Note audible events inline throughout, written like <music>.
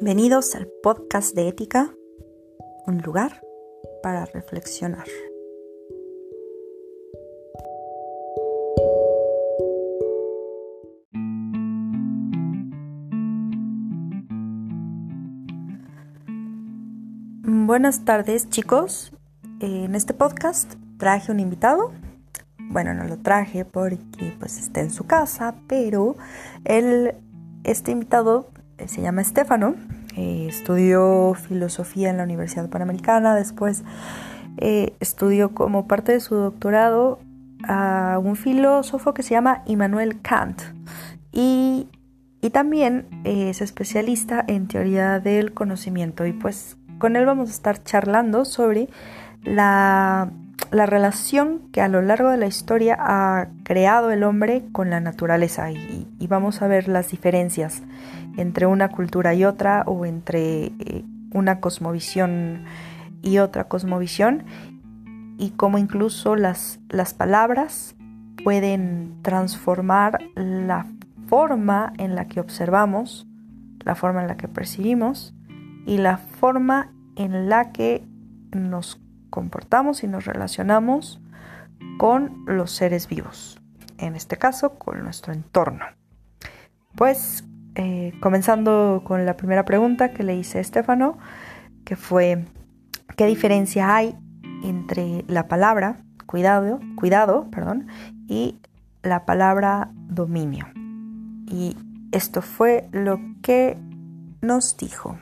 Bienvenidos al podcast de ética, un lugar para reflexionar. Buenas tardes chicos, en este podcast traje un invitado. Bueno, no lo traje porque pues está en su casa, pero él, este invitado eh, se llama Estefano, eh, estudió filosofía en la Universidad Panamericana, después eh, estudió como parte de su doctorado a un filósofo que se llama Immanuel Kant. Y, y también es especialista en teoría del conocimiento. Y pues con él vamos a estar charlando sobre la, relación que a lo largo de la historia ha creado el hombre con la naturaleza y, vamos a ver las diferencias entre una cultura y otra o entre eh, una cosmovisión y otra cosmovisión y cómo incluso las, las palabras pueden transformar la forma en la que observamos, la forma en la que percibimos y la forma en la que nos comportamos y nos relacionamos con los seres vivos, en este caso con nuestro entorno. Pues eh, comenzando con la primera pregunta que le hice a Estefano, que fue ¿qué diferencia hay entre la palabra cuidado, cuidado perdón, y la palabra dominio? Y esto fue lo que nos dijo.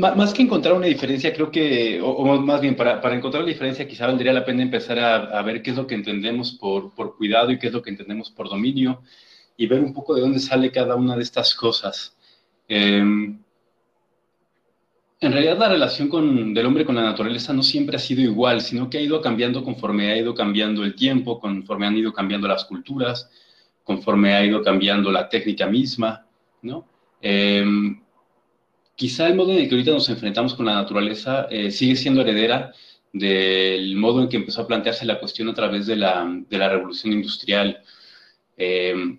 Más que encontrar una diferencia, creo que, o, más bien, para, para, encontrar la diferencia, quizá valdría la pena empezar a, ver qué es lo que entendemos por, por, cuidado y qué es lo que entendemos por dominio, y ver un poco de dónde sale cada una de estas cosas. Em, en realidad, la relación con, del hombre con la naturaleza no siempre ha sido igual, sino que ha ido cambiando conforme ha ido cambiando el tiempo, conforme han ido cambiando las culturas, conforme ha ido cambiando la técnica misma, ¿no? Em, quizá el modo en el que ahorita nos enfrentamos con la naturaleza eh, sigue siendo heredera del modo en que empezó a plantearse la cuestión a través de la, de la revolución industrial. Eh,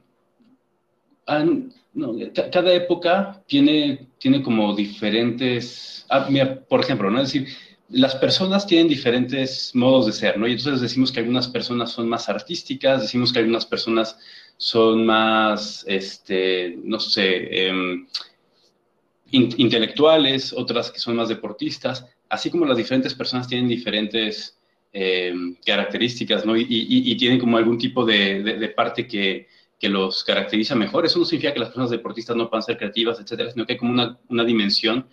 cada época tiene, tiene como diferentes, ah, por ejemplo, ¿no? decir, las personas tienen diferentes modos de ser, ¿no? Y entonces decimos que algunas personas son más artísticas, decimos que algunas personas son más, este, no sé, em, intelectuales, otras que son más deportistas, así como las diferentes personas tienen diferentes eh, características, ¿no? Y, tienen como algún tipo de, parte que, los caracteriza mejor. Eso no significa que las personas deportistas no puedan ser creativas, etcétera, sino que hay como una, dimensión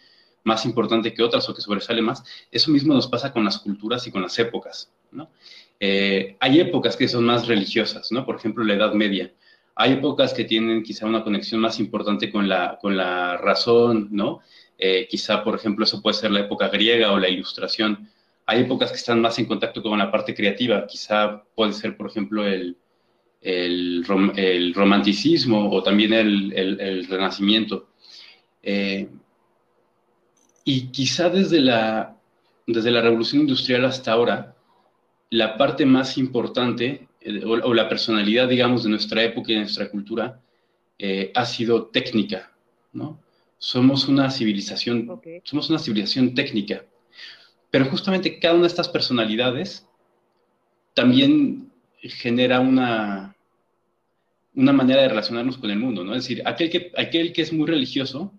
más importante que otras o que sobresale más. Eso mismo nos pasa con las culturas y con las épocas, ¿no? Eh, hay épocas que son más religiosas, ¿no? Por ejemplo, la Edad Media hay épocas que tienen quizá una conexión más importante con la, con la razón, ¿no? Eh, quizá, por ejemplo, eso puede ser la época griega o la ilustración. Hay épocas que están más en contacto con la parte creativa. Quizá puede ser, por ejemplo, el, el, romanticismo o también el, el renacimiento. Eh, y quizá desde la, desde la revolución industrial hasta ahora, la parte más importante eh, o, la personalidad, digamos, de nuestra época y de nuestra cultura eh, ha sido técnica, ¿no? Somos una civilización, somos una civilización técnica, pero justamente cada una de estas personalidades también genera una, una manera de relacionarnos con el mundo, ¿no? Es decir, aquel que, aquel que es muy religioso,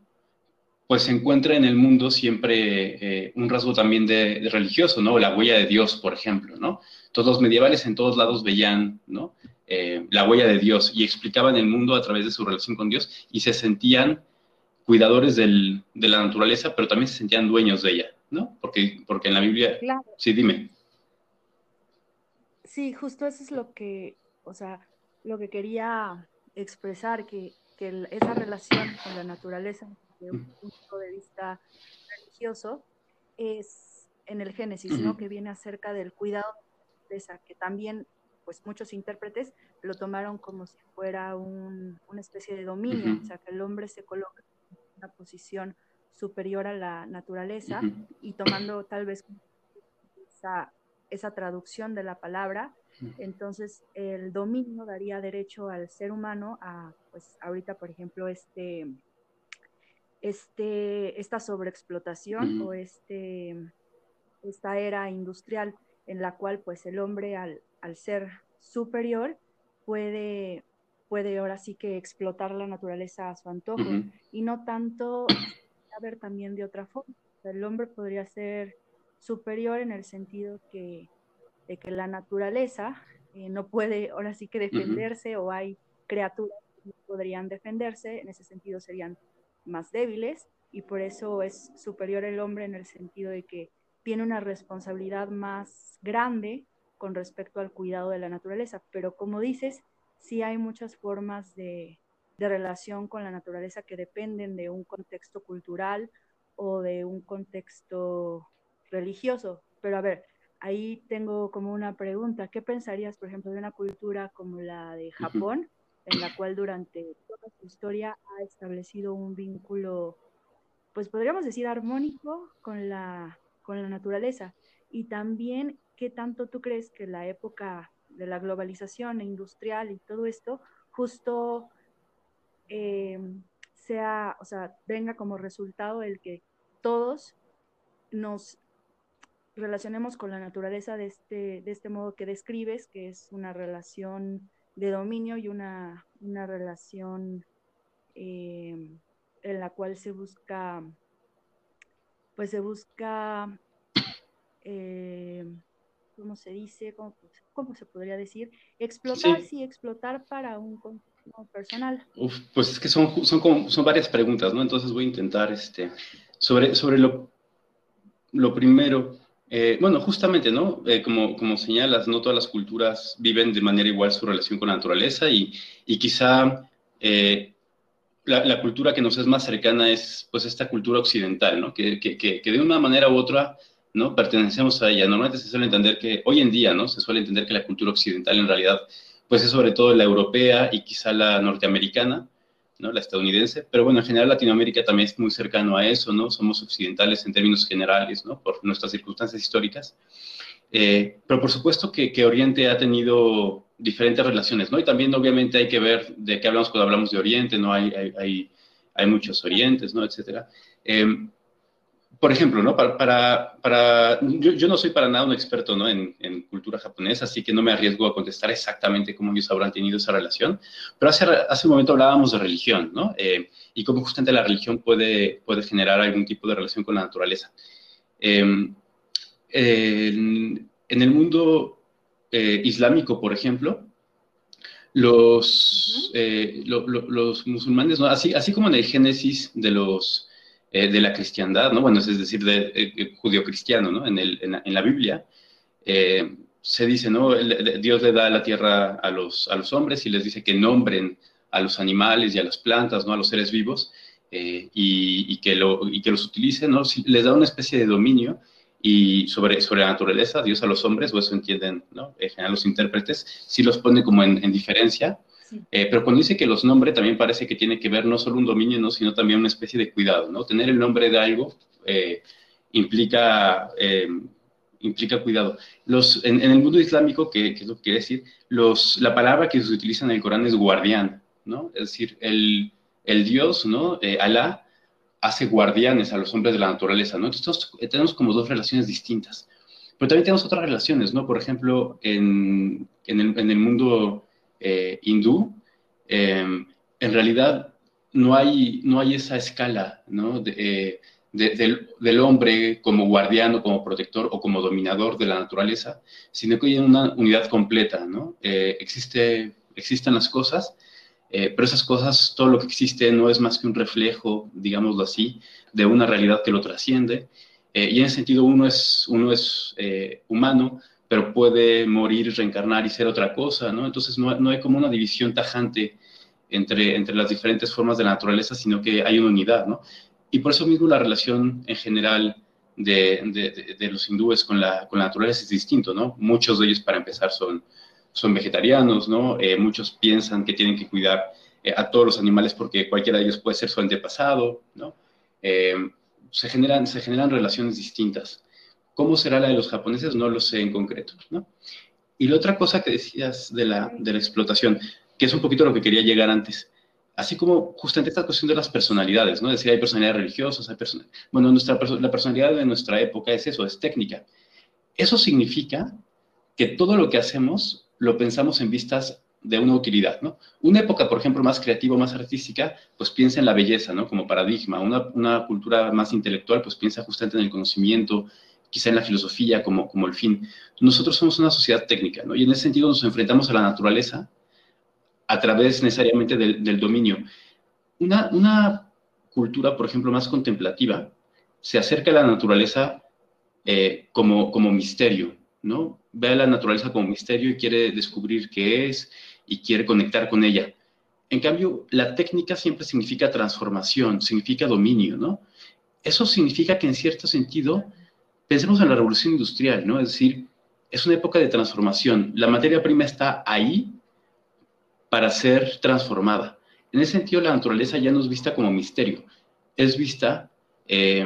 pues se encuentra en el mundo siempre eh, un rasgo también de, de, religioso, ¿no? La huella de Dios, por ejemplo, ¿no? Todos los medievales en todos lados veían ¿no? Eh, la huella de Dios y explicaban el mundo a través de su relación con Dios y se sentían cuidadores del, de la naturaleza, pero también se sentían dueños de ella, ¿no? Porque, porque en la Biblia... Sí, dime. Sí, justo eso es lo que, o sea, lo que quería expresar, que, que esa relación con la naturaleza, desde un punto de vista religioso, es en el Génesis, ¿no? Que viene acerca del cuidado que también pues muchos intérpretes lo tomaron como si fuera una especie de dominio, o sea, que el hombre se coloca en una posición superior a la naturaleza y tomando tal vez esa esa traducción de la palabra. Entonces, el dominio daría derecho al ser humano a, pues ahorita, por ejemplo, este, este, esta sobreexplotación o este, esta era industrial en la cual pues el hombre al, al ser superior puede, puede ahora sí que explotar la naturaleza a su antojo y no tanto a ver también de otra forma. el hombre podría ser superior en el sentido que, de que la naturaleza eh, no puede ahora sí que defenderse o hay criaturas que no podrían defenderse, en ese sentido serían más débiles y por eso es superior el hombre en el sentido de que tiene una responsabilidad más grande con respecto al cuidado de la naturaleza. Pero como dices, sí hay muchas formas de, relación con la naturaleza que dependen de un contexto cultural o de un contexto religioso. Pero a ver, ahí tengo como una pregunta. ¿Qué pensarías, por ejemplo, de una cultura como la de Japón, en la cual durante toda su historia ha establecido un vínculo, pues podríamos decir, armónico con la, con la naturaleza? Y también, ¿qué tanto tú crees que la época de la globalización industrial y todo esto, justo eh, sea, o sea, venga como resultado el que todos nos relacionemos con la naturaleza de este, de este modo que describes, que es una relación de dominio y una, una relación eh, en la cual se busca, pues se busca eh, ¿cómo se dice? ¿Cómo, se podría decir? Explotar, sí. explotar para un personal. pues es que son, son, son varias preguntas, ¿no? Entonces voy a intentar, este, sobre, sobre lo, lo primero, eh, bueno, justamente, ¿no? Eh, como, como señalas, no todas las culturas viven de manera igual su relación con la naturaleza y, y quizá eh, la, cultura que nos es más cercana es pues esta cultura occidental, ¿no? Que, que, que de una manera u otra ¿no? Pertenecemos a ella. Normalmente se suele entender que, hoy en día, ¿no? Se suele entender que la cultura occidental en realidad, pues es sobre todo la europea y quizá la norteamericana, ¿no? La estadounidense, pero bueno, en general Latinoamérica también es muy cercano a eso, ¿no? Somos occidentales en términos generales, ¿no? Por nuestras circunstancias históricas. Eh, pero por supuesto que, que, Oriente ha tenido diferentes relaciones, ¿no? Y también obviamente hay que ver de qué hablamos cuando hablamos de Oriente, ¿no? Hay, hay, hay, hay muchos Orientes, ¿no? Etcétera. Eh, por ejemplo, ¿no? Para, para, para yo, yo, no soy para nada un experto ¿no? en, en, cultura japonesa, así que no me arriesgo a contestar exactamente cómo ellos habrán tenido esa relación, pero hace, hace un momento hablábamos de religión, ¿no? Eh, y cómo justamente la religión puede, puede generar algún tipo de relación con la naturaleza. Eh, en, en, el mundo eh, islámico, por ejemplo, los, -huh. lo, lo, los musulmanes, ¿no? así, así como en el Génesis de los eh, de la cristiandad, ¿no? Bueno, es decir, de eh, judío-cristiano, ¿no? En, el, en, la, Biblia eh, se dice, ¿no? Dios le da la tierra a los, a los hombres y les dice que nombren a los animales y a las plantas, ¿no? A los seres vivos y, que lo, y que los utilicen, ¿no? Si les da una especie de dominio y sobre, sobre la naturaleza, Dios a los hombres, o eso entienden, ¿no? En los intérpretes, sí los pone como en diferencia, eh, pero cuando dice que los nombres también parece que tiene que ver no solo un dominio, ¿no? sino también una especie de cuidado. ¿no? Tener el nombre de algo eh, implica, eh, implica cuidado. Los, en, el mundo islámico, que, es lo que quiere decir, los, la palabra que se utiliza en el Corán es guardián, ¿no? es decir, el, el Dios, ¿no? Alá, hace guardianes a los hombres de la naturaleza. ¿no? Entonces tenemos como dos relaciones distintas. Pero también tenemos otras relaciones, ¿no? Por ejemplo, en, en, el, en el mundo eh, hindú, eh, en realidad no hay, no hay esa escala ¿no? de, eh, de, del, del, hombre como guardiano, como protector o como dominador de la naturaleza, sino que hay una unidad completa. ¿no? Eh, existe, existen las cosas, pero esas cosas, todo lo que existe no es más que un reflejo, digámoslo así, de una realidad que lo trasciende. y en ese sentido uno es, uno es humano, pero puede morir, reencarnar y ser otra cosa, ¿no? Entonces no, no, hay como una división tajante entre, entre las diferentes formas de la naturaleza, sino que hay una unidad, ¿no? Y por eso mismo la relación en general de, de, de los hindúes con la, con la naturaleza es distinto, ¿no? Muchos de ellos, para empezar, son, son vegetarianos, ¿no? Eh, muchos piensan que tienen que cuidar eh, a todos los animales porque cualquiera de ellos puede ser su antepasado, ¿no? Eh, se, generan, se generan relaciones distintas ¿Cómo será la de los japoneses? No lo sé en concreto, ¿no? Y la otra cosa que decías de la, de la explotación, que es un poquito lo que quería llegar antes, así como justamente esta cuestión de las personalidades, ¿no? Es decir, hay personalidades religiosas, hay personalidades... Bueno, nuestra, la personalidad de nuestra época es eso, es técnica. Eso significa que todo lo que hacemos lo pensamos en vistas de una utilidad, ¿no? Una época, por ejemplo, más creativa, más artística, pues piensa en la belleza, ¿no? Como paradigma. Una, una cultura más intelectual, pues piensa justamente en el conocimiento, quizá en la filosofía como, como el fin. Nosotros somos una sociedad técnica, ¿no? Y en ese sentido nos enfrentamos a la naturaleza a través necesariamente del, dominio. Una, una, cultura, por ejemplo, más contemplativa, se acerca a la naturaleza eh, como, como misterio, ¿no? Ve a la naturaleza como misterio y quiere descubrir qué es y quiere conectar con ella. En cambio, la técnica siempre significa transformación, significa dominio, ¿no? Eso significa que en cierto sentido pensemos en la revolución industrial, ¿no? Es decir, es una época de transformación. La materia prima está ahí para ser transformada. En ese sentido, la naturaleza ya no es vista como misterio, es vista eh,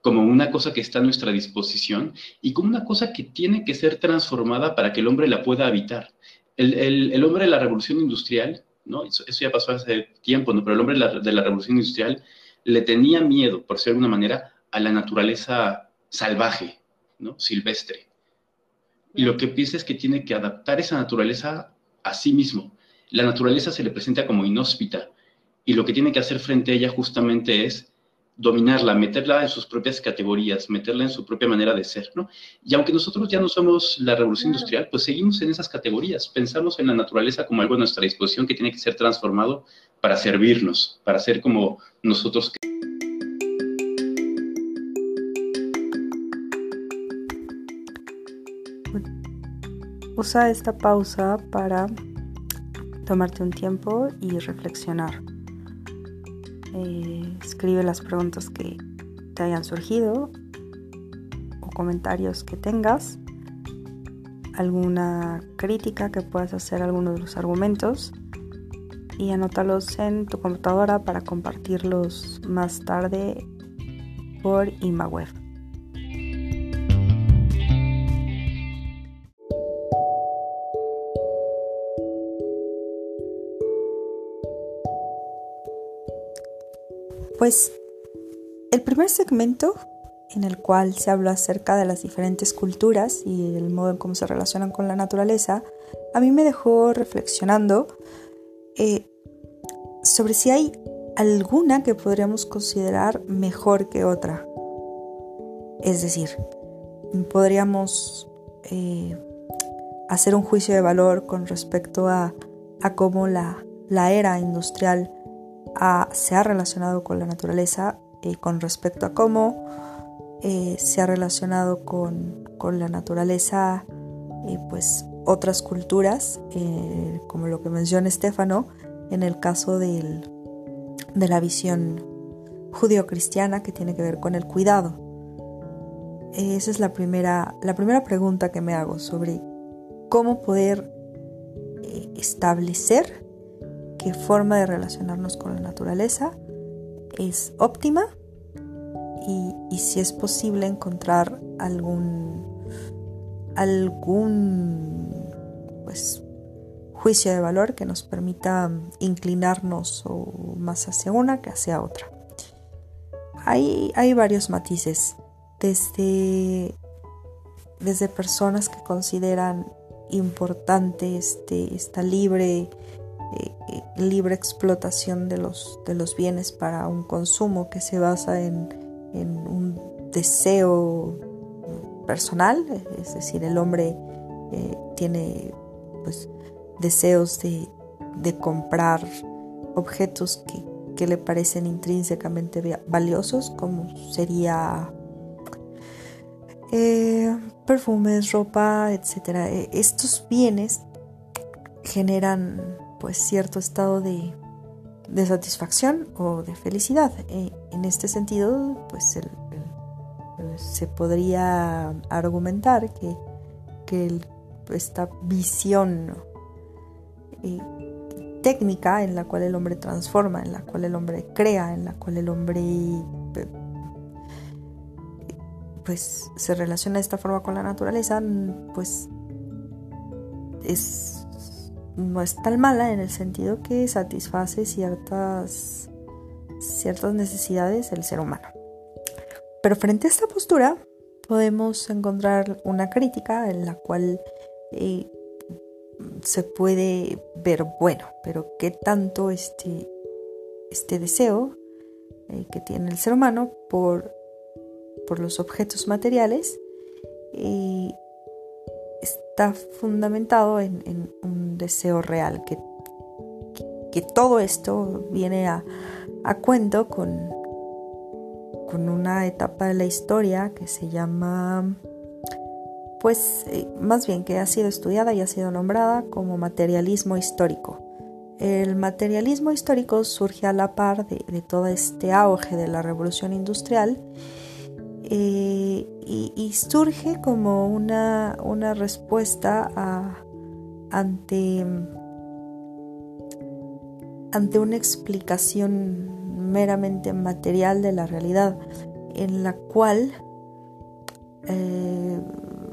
como una cosa que está a nuestra disposición y como una cosa que tiene que ser transformada para que el hombre la pueda habitar. El, hombre de la revolución industrial, ¿no? Eso, ya pasó hace tiempo, ¿no? Pero el hombre de la, de la revolución industrial le tenía miedo, por ser de alguna manera, a la naturaleza salvaje, ¿no? silvestre. Y lo que piensa es que tiene que adaptar esa naturaleza a sí mismo. La naturaleza se le presenta como inhóspita y lo que tiene que hacer frente a ella justamente es dominarla, meterla en sus propias categorías, meterla en su propia manera de ser, ¿no? Y aunque nosotros ya no somos la revolución industrial, pues seguimos en esas categorías, pensamos en la naturaleza como algo a nuestra disposición que tiene que ser transformado para servirnos, para ser como nosotros. Usa esta pausa para tomarte un tiempo y reflexionar. Eh, escribe las preguntas que te hayan surgido o comentarios que tengas, alguna crítica que puedas hacer a alguno de los argumentos y anótalos en tu computadora para compartirlos más tarde por ImaWeb. Pues el primer segmento en el cual se habla acerca de las diferentes culturas y el modo en cómo se relacionan con la naturaleza, a mí me dejó reflexionando eh, sobre si hay alguna que podríamos considerar mejor que otra. Es decir, podríamos eh, hacer un juicio de valor con respecto a, cómo la, la era industrial se ha relacionado con la naturaleza eh, con respecto a cómo eh, se ha relacionado con, la naturaleza y pues otras culturas, eh, como lo que menciona Estefano, en el caso de la visión judío-cristiana que tiene que ver con el cuidado. Esa es la primera, la primera pregunta que me hago sobre cómo poder establecer qué forma de relacionarnos con la naturaleza es óptima y, si es posible encontrar algún algún pues juicio de valor que nos permita inclinarnos más hacia una que hacia otra. Hay, hay varios matices, desde, desde personas que consideran importante este, esta libre eh, libre explotación de los, de los bienes para un consumo que se basa en, un deseo personal, es decir, el hombre eh, tiene pues, deseos de, comprar objetos que, le parecen intrínsecamente valiosos, como sería eh, perfumes, ropa, etc. Estos bienes generan pues cierto estado de, satisfacción o de felicidad. E, en este sentido, pues se podría argumentar que, esta visión eh, técnica en la cual el hombre transforma, en la cual el hombre crea, en la cual el hombre eh, pues se relaciona de esta forma con la naturaleza, pues es, no es tan mala en el sentido que satisface ciertas, ciertas necesidades del ser humano. Pero frente a esta postura podemos encontrar una crítica en la cual eh, se puede ver, bueno, pero qué tanto este, este deseo eh, que tiene el ser humano por, por los objetos materiales eh, está fundamentado en, un deseo real, que, que, todo esto viene a, a cuento con, con una etapa de la historia que se llama pues eh, más bien que ha sido estudiada y ha sido nombrada como materialismo histórico. El materialismo histórico surge a la par de, todo este auge de la revolución industrial y, surge como una, respuesta ante, ante una explicación meramente material de la realidad en la cual eh,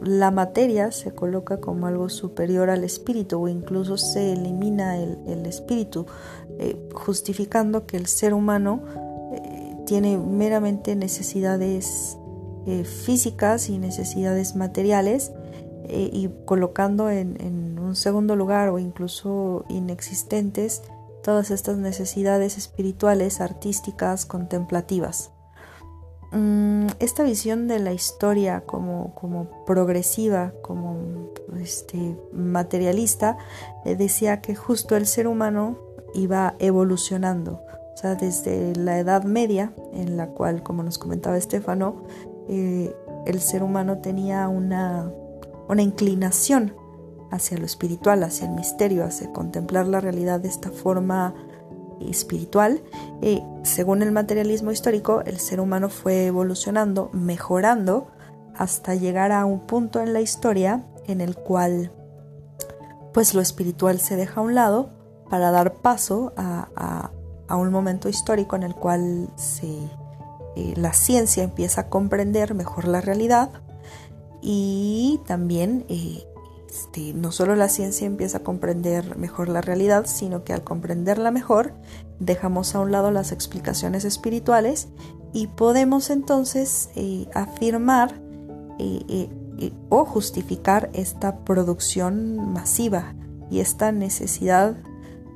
la materia se coloca como algo superior al espíritu o incluso se elimina el, espíritu, eh, justificando que el ser humano eh, tiene meramente necesidades eh, físicas y necesidades materiales y colocando en un segundo lugar o incluso inexistentes todas estas necesidades espirituales, artísticas, contemplativas. Mm, esta visión de la historia como, progresiva, como este, materialista, eh, decía que justo el ser humano iba evolucionando. O sea, desde la Edad Media, en la cual, como nos comentaba Estefano, eh, el ser humano tenía una, inclinación hacia lo espiritual, hacia el misterio, hacia contemplar la realidad de esta forma espiritual, eh, según el materialismo histórico, el ser humano fue evolucionando, mejorando, hasta llegar a un punto en la historia en el cual pues lo espiritual se deja a un lado para dar paso a, un momento histórico en el cual eh, la ciencia empieza a comprender mejor la realidad y también eh, este, no solo la ciencia empieza a comprender mejor la realidad, sino que al comprenderla mejor dejamos a un lado las explicaciones espirituales y podemos entonces eh, afirmar o justificar esta producción masiva y esta necesidad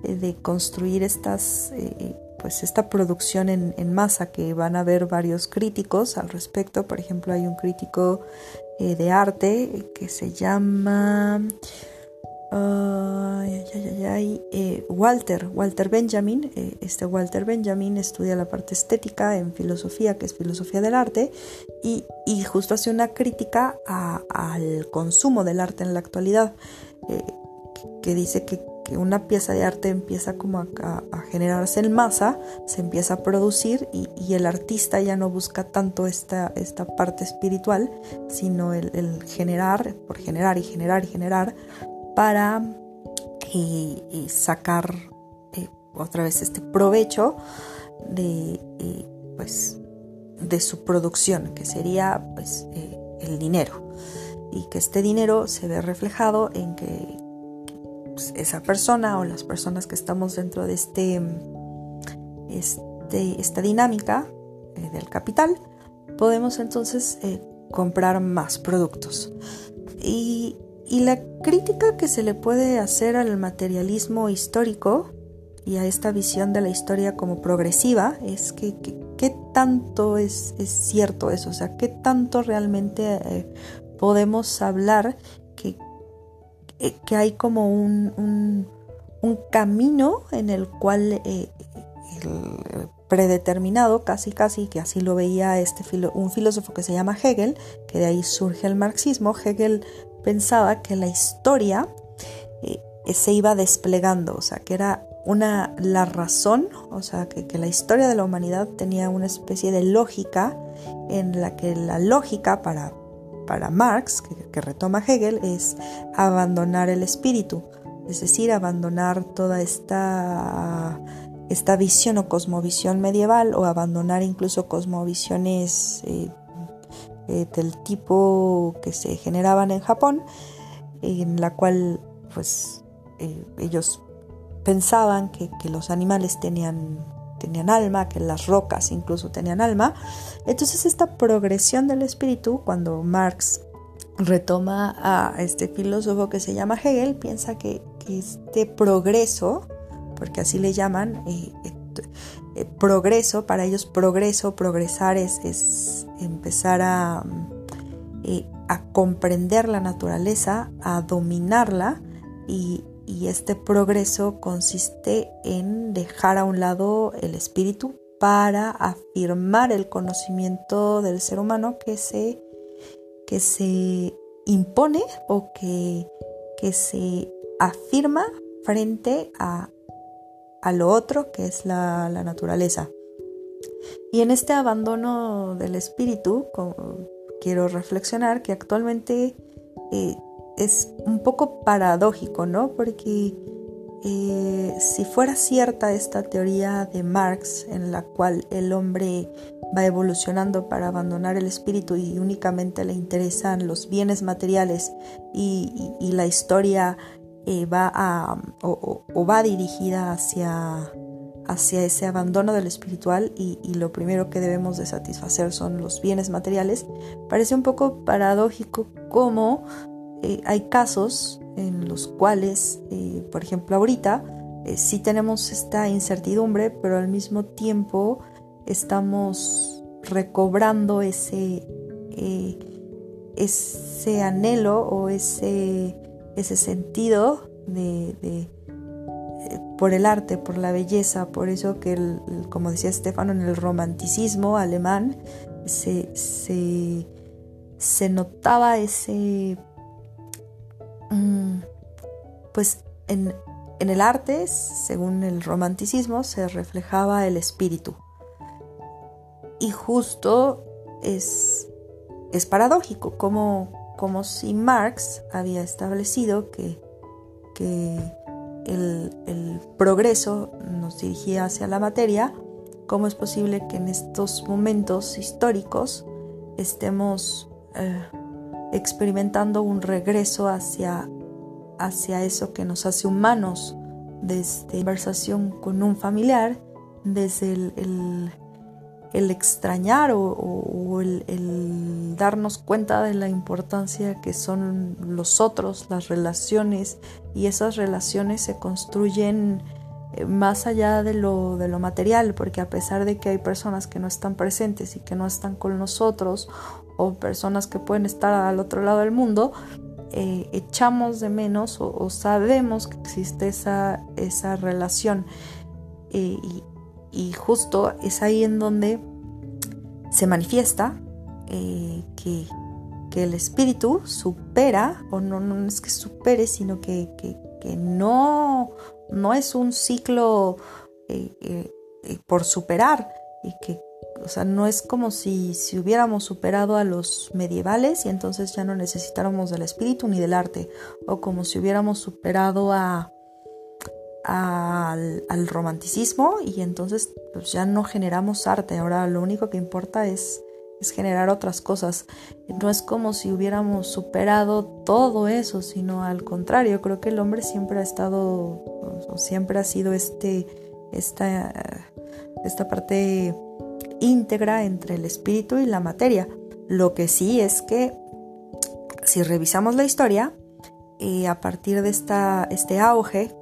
de construir estas, pues esta producción en, masa que van a ver varios críticos al respecto. Por ejemplo, hay un crítico eh, de arte que se llama eh, Walter, Walter Benjamin. Eh, este Walter Benjamin estudia la parte estética en filosofía, que es filosofía del arte, y, justo hace una crítica al consumo del arte en la actualidad, que dice que que una pieza de arte empieza como a, generarse en masa, se empieza a producir y, el artista ya no busca tanto esta, esta parte espiritual, sino el, generar, por generar y generar y generar, para y, sacar eh, otra vez este provecho de, eh, pues, de su producción, que sería pues, eh, el dinero. Y que este dinero se ve reflejado en que pues, esa persona o las personas que estamos dentro de este, este esta dinámica eh, del capital, podemos entonces eh, comprar más productos. Y, la crítica que se le puede hacer al materialismo histórico y a esta visión de la historia como progresiva es que, qué tanto es, cierto eso, o sea, qué tanto realmente eh, podemos hablar eh, que hay como un, camino en el cual eh, el predeterminado, casi casi, que así lo veía este un filósofo que se llama Hegel, que de ahí surge el marxismo, Hegel pensaba que la historia eh, se iba desplegando, o sea, que era una, la razón, o sea, que, que, la historia de la humanidad tenía una especie de lógica en la que la lógica para para Marx, que, retoma Hegel, es abandonar el espíritu, es decir, abandonar toda esta, esta visión o cosmovisión medieval o abandonar incluso cosmovisiones eh, eh, del tipo que se generaban en Japón, en la cual pues eh, ellos pensaban que, los animales tenían, tenían alma, que las rocas incluso tenían alma. Entonces esta progresión del espíritu, cuando Marx retoma a este filósofo que se llama Hegel, piensa que, este progreso, porque así le llaman, eh, eh, progreso, para ellos progreso, progresar es, es empezar a, eh, a, comprender la naturaleza, a dominarla y, y este progreso consiste en dejar a un lado el espíritu para afirmar el conocimiento del ser humano que se, que se impone o que, que se afirma frente a, lo otro que es la, naturaleza. Y en este abandono del espíritu, quiero reflexionar que actualmente eh, es un poco paradójico, ¿no? Porque eh, si fuera cierta esta teoría de Marx en la cual el hombre va evolucionando para abandonar el espíritu y únicamente le interesan los bienes materiales y la historia eh, va a, o, va dirigida hacia, hacia ese abandono del espiritual y, lo primero que debemos de satisfacer son los bienes materiales, parece un poco paradójico como eh, hay casos en los cuales, eh, por ejemplo, ahorita sí tenemos esta incertidumbre, pero al mismo tiempo estamos recobrando ese, ese anhelo o ese ese sentido de, eh, por el arte, por la belleza, por eso que, como decía Stefano, en el romanticismo alemán se, se, notaba ese, pues en, el arte, según el romanticismo, se reflejaba el espíritu. Y justo es, paradójico como como si Marx había establecido que, el, progreso nos dirigía hacia la materia, ¿cómo es posible que en estos momentos históricos estemos eh, experimentando un regreso hacia, hacia eso que nos hace humanos, desde conversación con un familiar, desde el el extrañar o, el, darnos cuenta de la importancia que son los otros, las relaciones, y esas relaciones se construyen más allá de lo, de lo material, porque a pesar de que hay personas que no están presentes y que no están con nosotros, o personas que pueden estar al otro lado del mundo, eh, echamos de menos o, sabemos que existe esa, esa relación. Y, justo es ahí en donde se manifiesta eh, que, el espíritu supera, o no, no es que supere, sino que, no, no es un ciclo eh, eh, por superar, y que o sea, no es como si, si, hubiéramos superado a los medievales y entonces ya no necesitáramos del espíritu ni del arte, o como si hubiéramos superado a, al, romanticismo y entonces pues ya no generamos arte, ahora lo único que importa es, es generar otras cosas. No es como si hubiéramos superado todo eso, sino al contrario, creo que el hombre siempre ha estado, siempre ha sido este, esta, esta parte íntegra entre el espíritu y la materia. Lo que sí es que si revisamos la historia, eh, a partir de esta, este auge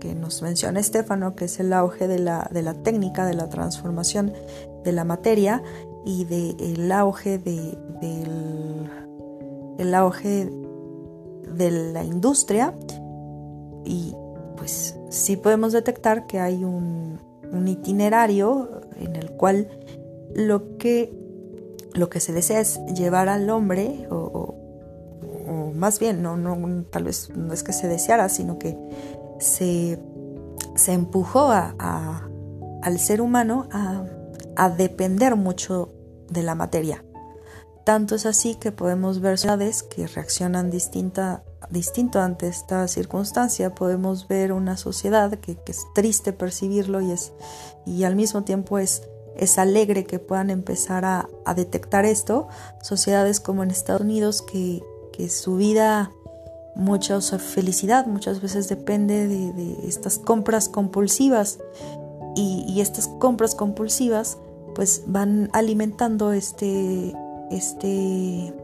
que nos menciona Estefano, que es el auge de la, de la, técnica, de la transformación de la materia y del auge de, del el auge de la industria. Y pues sí podemos detectar que hay un, un itinerario en el cual lo que, lo que se desea es llevar al hombre, o, o más bien, no, no, tal vez no es que se deseara, sino que se, empujó a, al ser humano a, depender mucho de la materia. Tanto es así que podemos ver ciudades que reaccionan distinta, distinto ante esta circunstancia. Podemos ver una sociedad que, es triste percibirlo y, es, y al mismo tiempo es, es alegre que puedan empezar a, detectar esto. Sociedades como en Estados Unidos que, su vida, mucha felicidad muchas veces depende de, estas compras compulsivas y, estas compras compulsivas pues van alimentando este, este,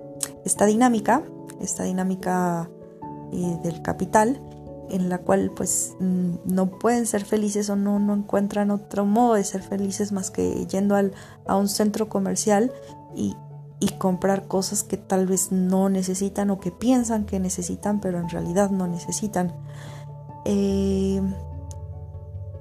esta dinámica, esta dinámica eh, del capital en la cual pues mm, no pueden ser felices o no, no encuentran otro modo de ser felices más que yendo al, a un centro comercial y, comprar cosas que tal vez no necesitan o que piensan que necesitan pero en realidad no necesitan. Eh,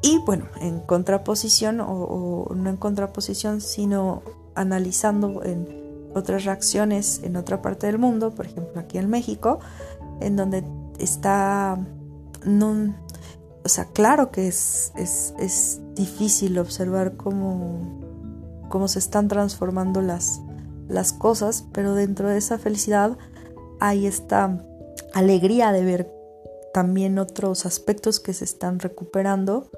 y bueno, en contraposición o, no en contraposición sino analizando en otras reacciones en otra parte del mundo, por ejemplo aquí en México, en donde está no, o sea, claro que es, es, difícil observar cómo, cómo, se están transformando las, las cosas, pero dentro de esa felicidad hay esta alegría de ver también otros aspectos que se están recuperando,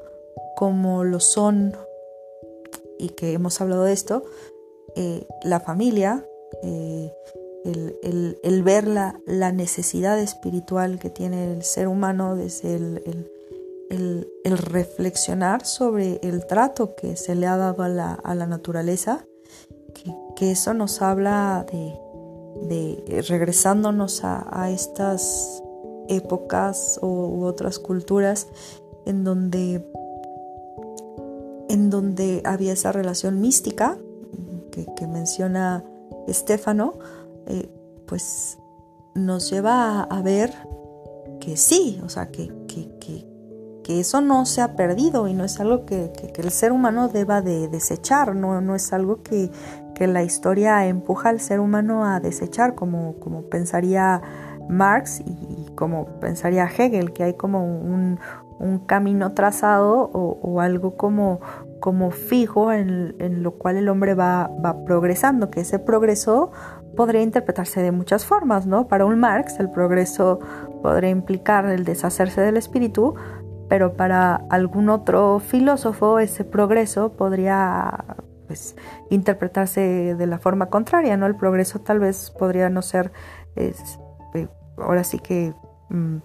como lo son, y que hemos hablado de esto, eh, la familia, eh, el, ver la, necesidad espiritual que tiene el ser humano, desde el, reflexionar sobre el trato que se le ha dado a la, naturaleza, que, eso nos habla de, regresándonos a, estas épocas u otras culturas en donde, en donde había esa relación mística que, que menciona Estéfano, eh, pues nos lleva a, ver que sí, o sea, que, que, eso no se ha perdido y no es algo que, el ser humano deba de desechar, no, no es algo que, la historia empuja al ser humano a desechar, como, como pensaría Marx y como pensaría Hegel, que hay como un, camino trazado o, algo como, como fijo en, lo cual el hombre va, va progresando, que ese progreso podría interpretarse de muchas formas, ¿no? Para un Marx el progreso podría implicar el deshacerse del espíritu, pero para algún otro filósofo ese progreso podría pues, interpretarse de la forma contraria, ¿no? El progreso tal vez podría no ser, es, eh, ahora sí que... Mm,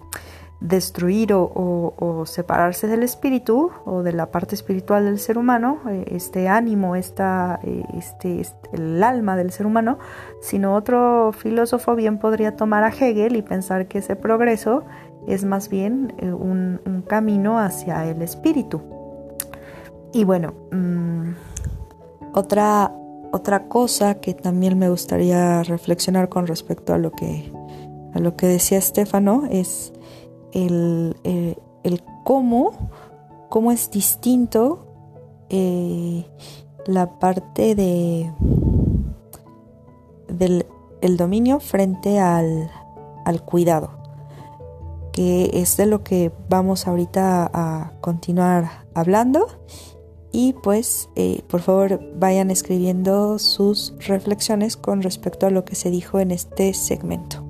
destruir o, separarse del espíritu o de la parte espiritual del ser humano, eh, este ánimo, esta, eh, este, este, el alma del ser humano, sino otro filósofo bien podría tomar a Hegel y pensar que ese progreso es más bien eh, un, camino hacia el espíritu. Y bueno, mm, otra, otra cosa que también me gustaría reflexionar con respecto a lo que, a lo que decía Estefano es el, eh, cómo, cómo, es distinto eh, la parte de del el dominio frente al, cuidado, que es de lo que vamos ahorita a continuar hablando. Y pues, eh, por favor, vayan escribiendo sus reflexiones con respecto a lo que se dijo en este segmento.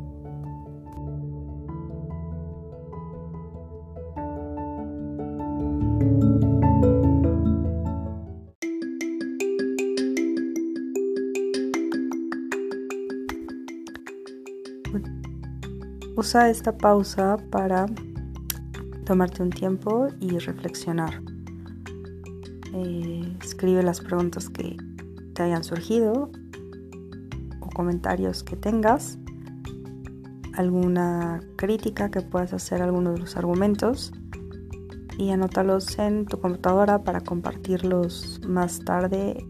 Usa esta pausa para tomarte un tiempo y reflexionar. Eh, escribe las preguntas que te hayan surgido o comentarios que tengas, alguna crítica que puedas hacer a alguno de los argumentos y anótalos en tu computadora para compartirlos más tarde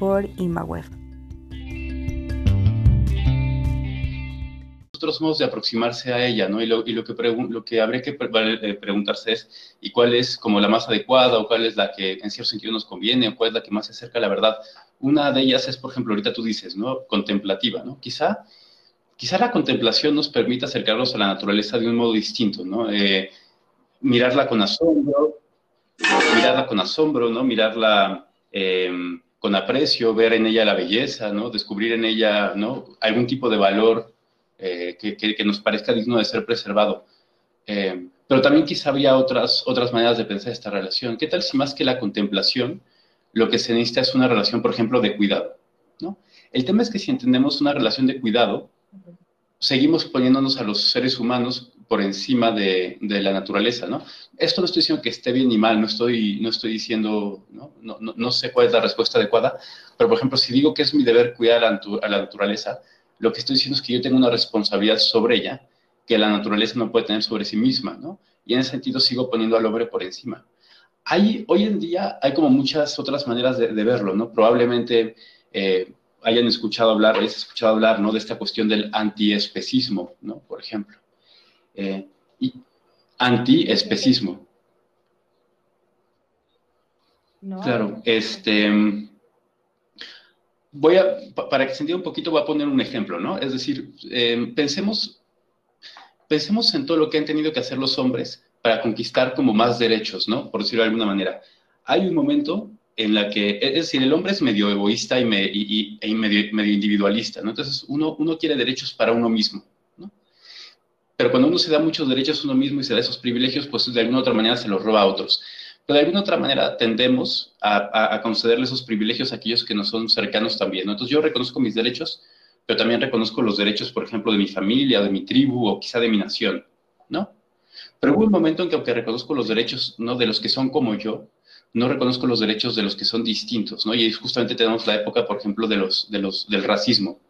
por ImaWeb. De aproximarse a ella, ¿no? Y lo, y lo que, lo que habría que eh, preguntarse es, ¿y cuál es como la más adecuada o cuál es la que en cierto sentido nos conviene o cuál es la que más se acerca a la verdad? Una de ellas es, por ejemplo, ahorita tú dices, ¿no? Contemplativa, ¿no? Quizá, quizá la contemplación nos permita acercarnos a la naturaleza de un modo distinto, ¿no? Eh, mirarla con asombro, mirarla con asombro, ¿no? Mirarla... Em, con aprecio, ver en ella la belleza, ¿no? Descubrir en ella, ¿no? Algún tipo de valor eh, que, nos parezca digno de ser preservado. Eh, pero también quizá había otras, otras maneras de pensar esta relación. ¿Qué tal si más que la contemplación, lo que se necesita es una relación, por ejemplo, de cuidado, ¿no? El tema es que si entendemos una relación de cuidado, seguimos poniéndonos a los seres humanos por encima de, la naturaleza, ¿no? Esto no estoy diciendo que esté bien ni mal, no estoy, no estoy diciendo, ¿no? No, no, sé cuál es la respuesta adecuada, pero por ejemplo, si digo que es mi deber cuidar a la, naturaleza, lo que estoy diciendo es que yo tengo una responsabilidad sobre ella que la naturaleza no puede tener sobre sí misma, ¿no? Y en ese sentido sigo poniendo al hombre por encima. Hay, hoy en día hay como muchas otras maneras de, verlo, ¿no? Probablemente eh, hayan escuchado hablar, hayas escuchado hablar, ¿no? De esta cuestión del antiespecismo, ¿no? Por ejemplo. Eh, y antiespecismo. Claro, este, voy a, para que se entienda un poquito, voy a poner un ejemplo, ¿no? Es decir, eh, pensemos, pensemos en todo lo que han tenido que hacer los hombres para conquistar como más derechos, ¿no? Por decirlo de alguna manera. Hay un momento en la que, es decir, el hombre es medio egoísta y, medio, medio, individualista, ¿no? Entonces, uno, uno quiere derechos para uno mismo, pero cuando uno se da muchos derechos a uno mismo y se da esos privilegios, pues de alguna otra manera se los roba a otros. Pero de alguna otra manera tendemos a, concederle esos privilegios a aquellos que nos son cercanos también. Entonces yo reconozco mis derechos, pero también reconozco los derechos, por ejemplo, de mi familia, de mi tribu o quizá de mi nación, ¿no? Pero hubo un momento en que aunque reconozco los derechos ¿no? de los que son como yo, no reconozco los derechos de los que son distintos, ¿no? Y justamente tenemos la época, por ejemplo, de los, de los, del racismo, ¿no?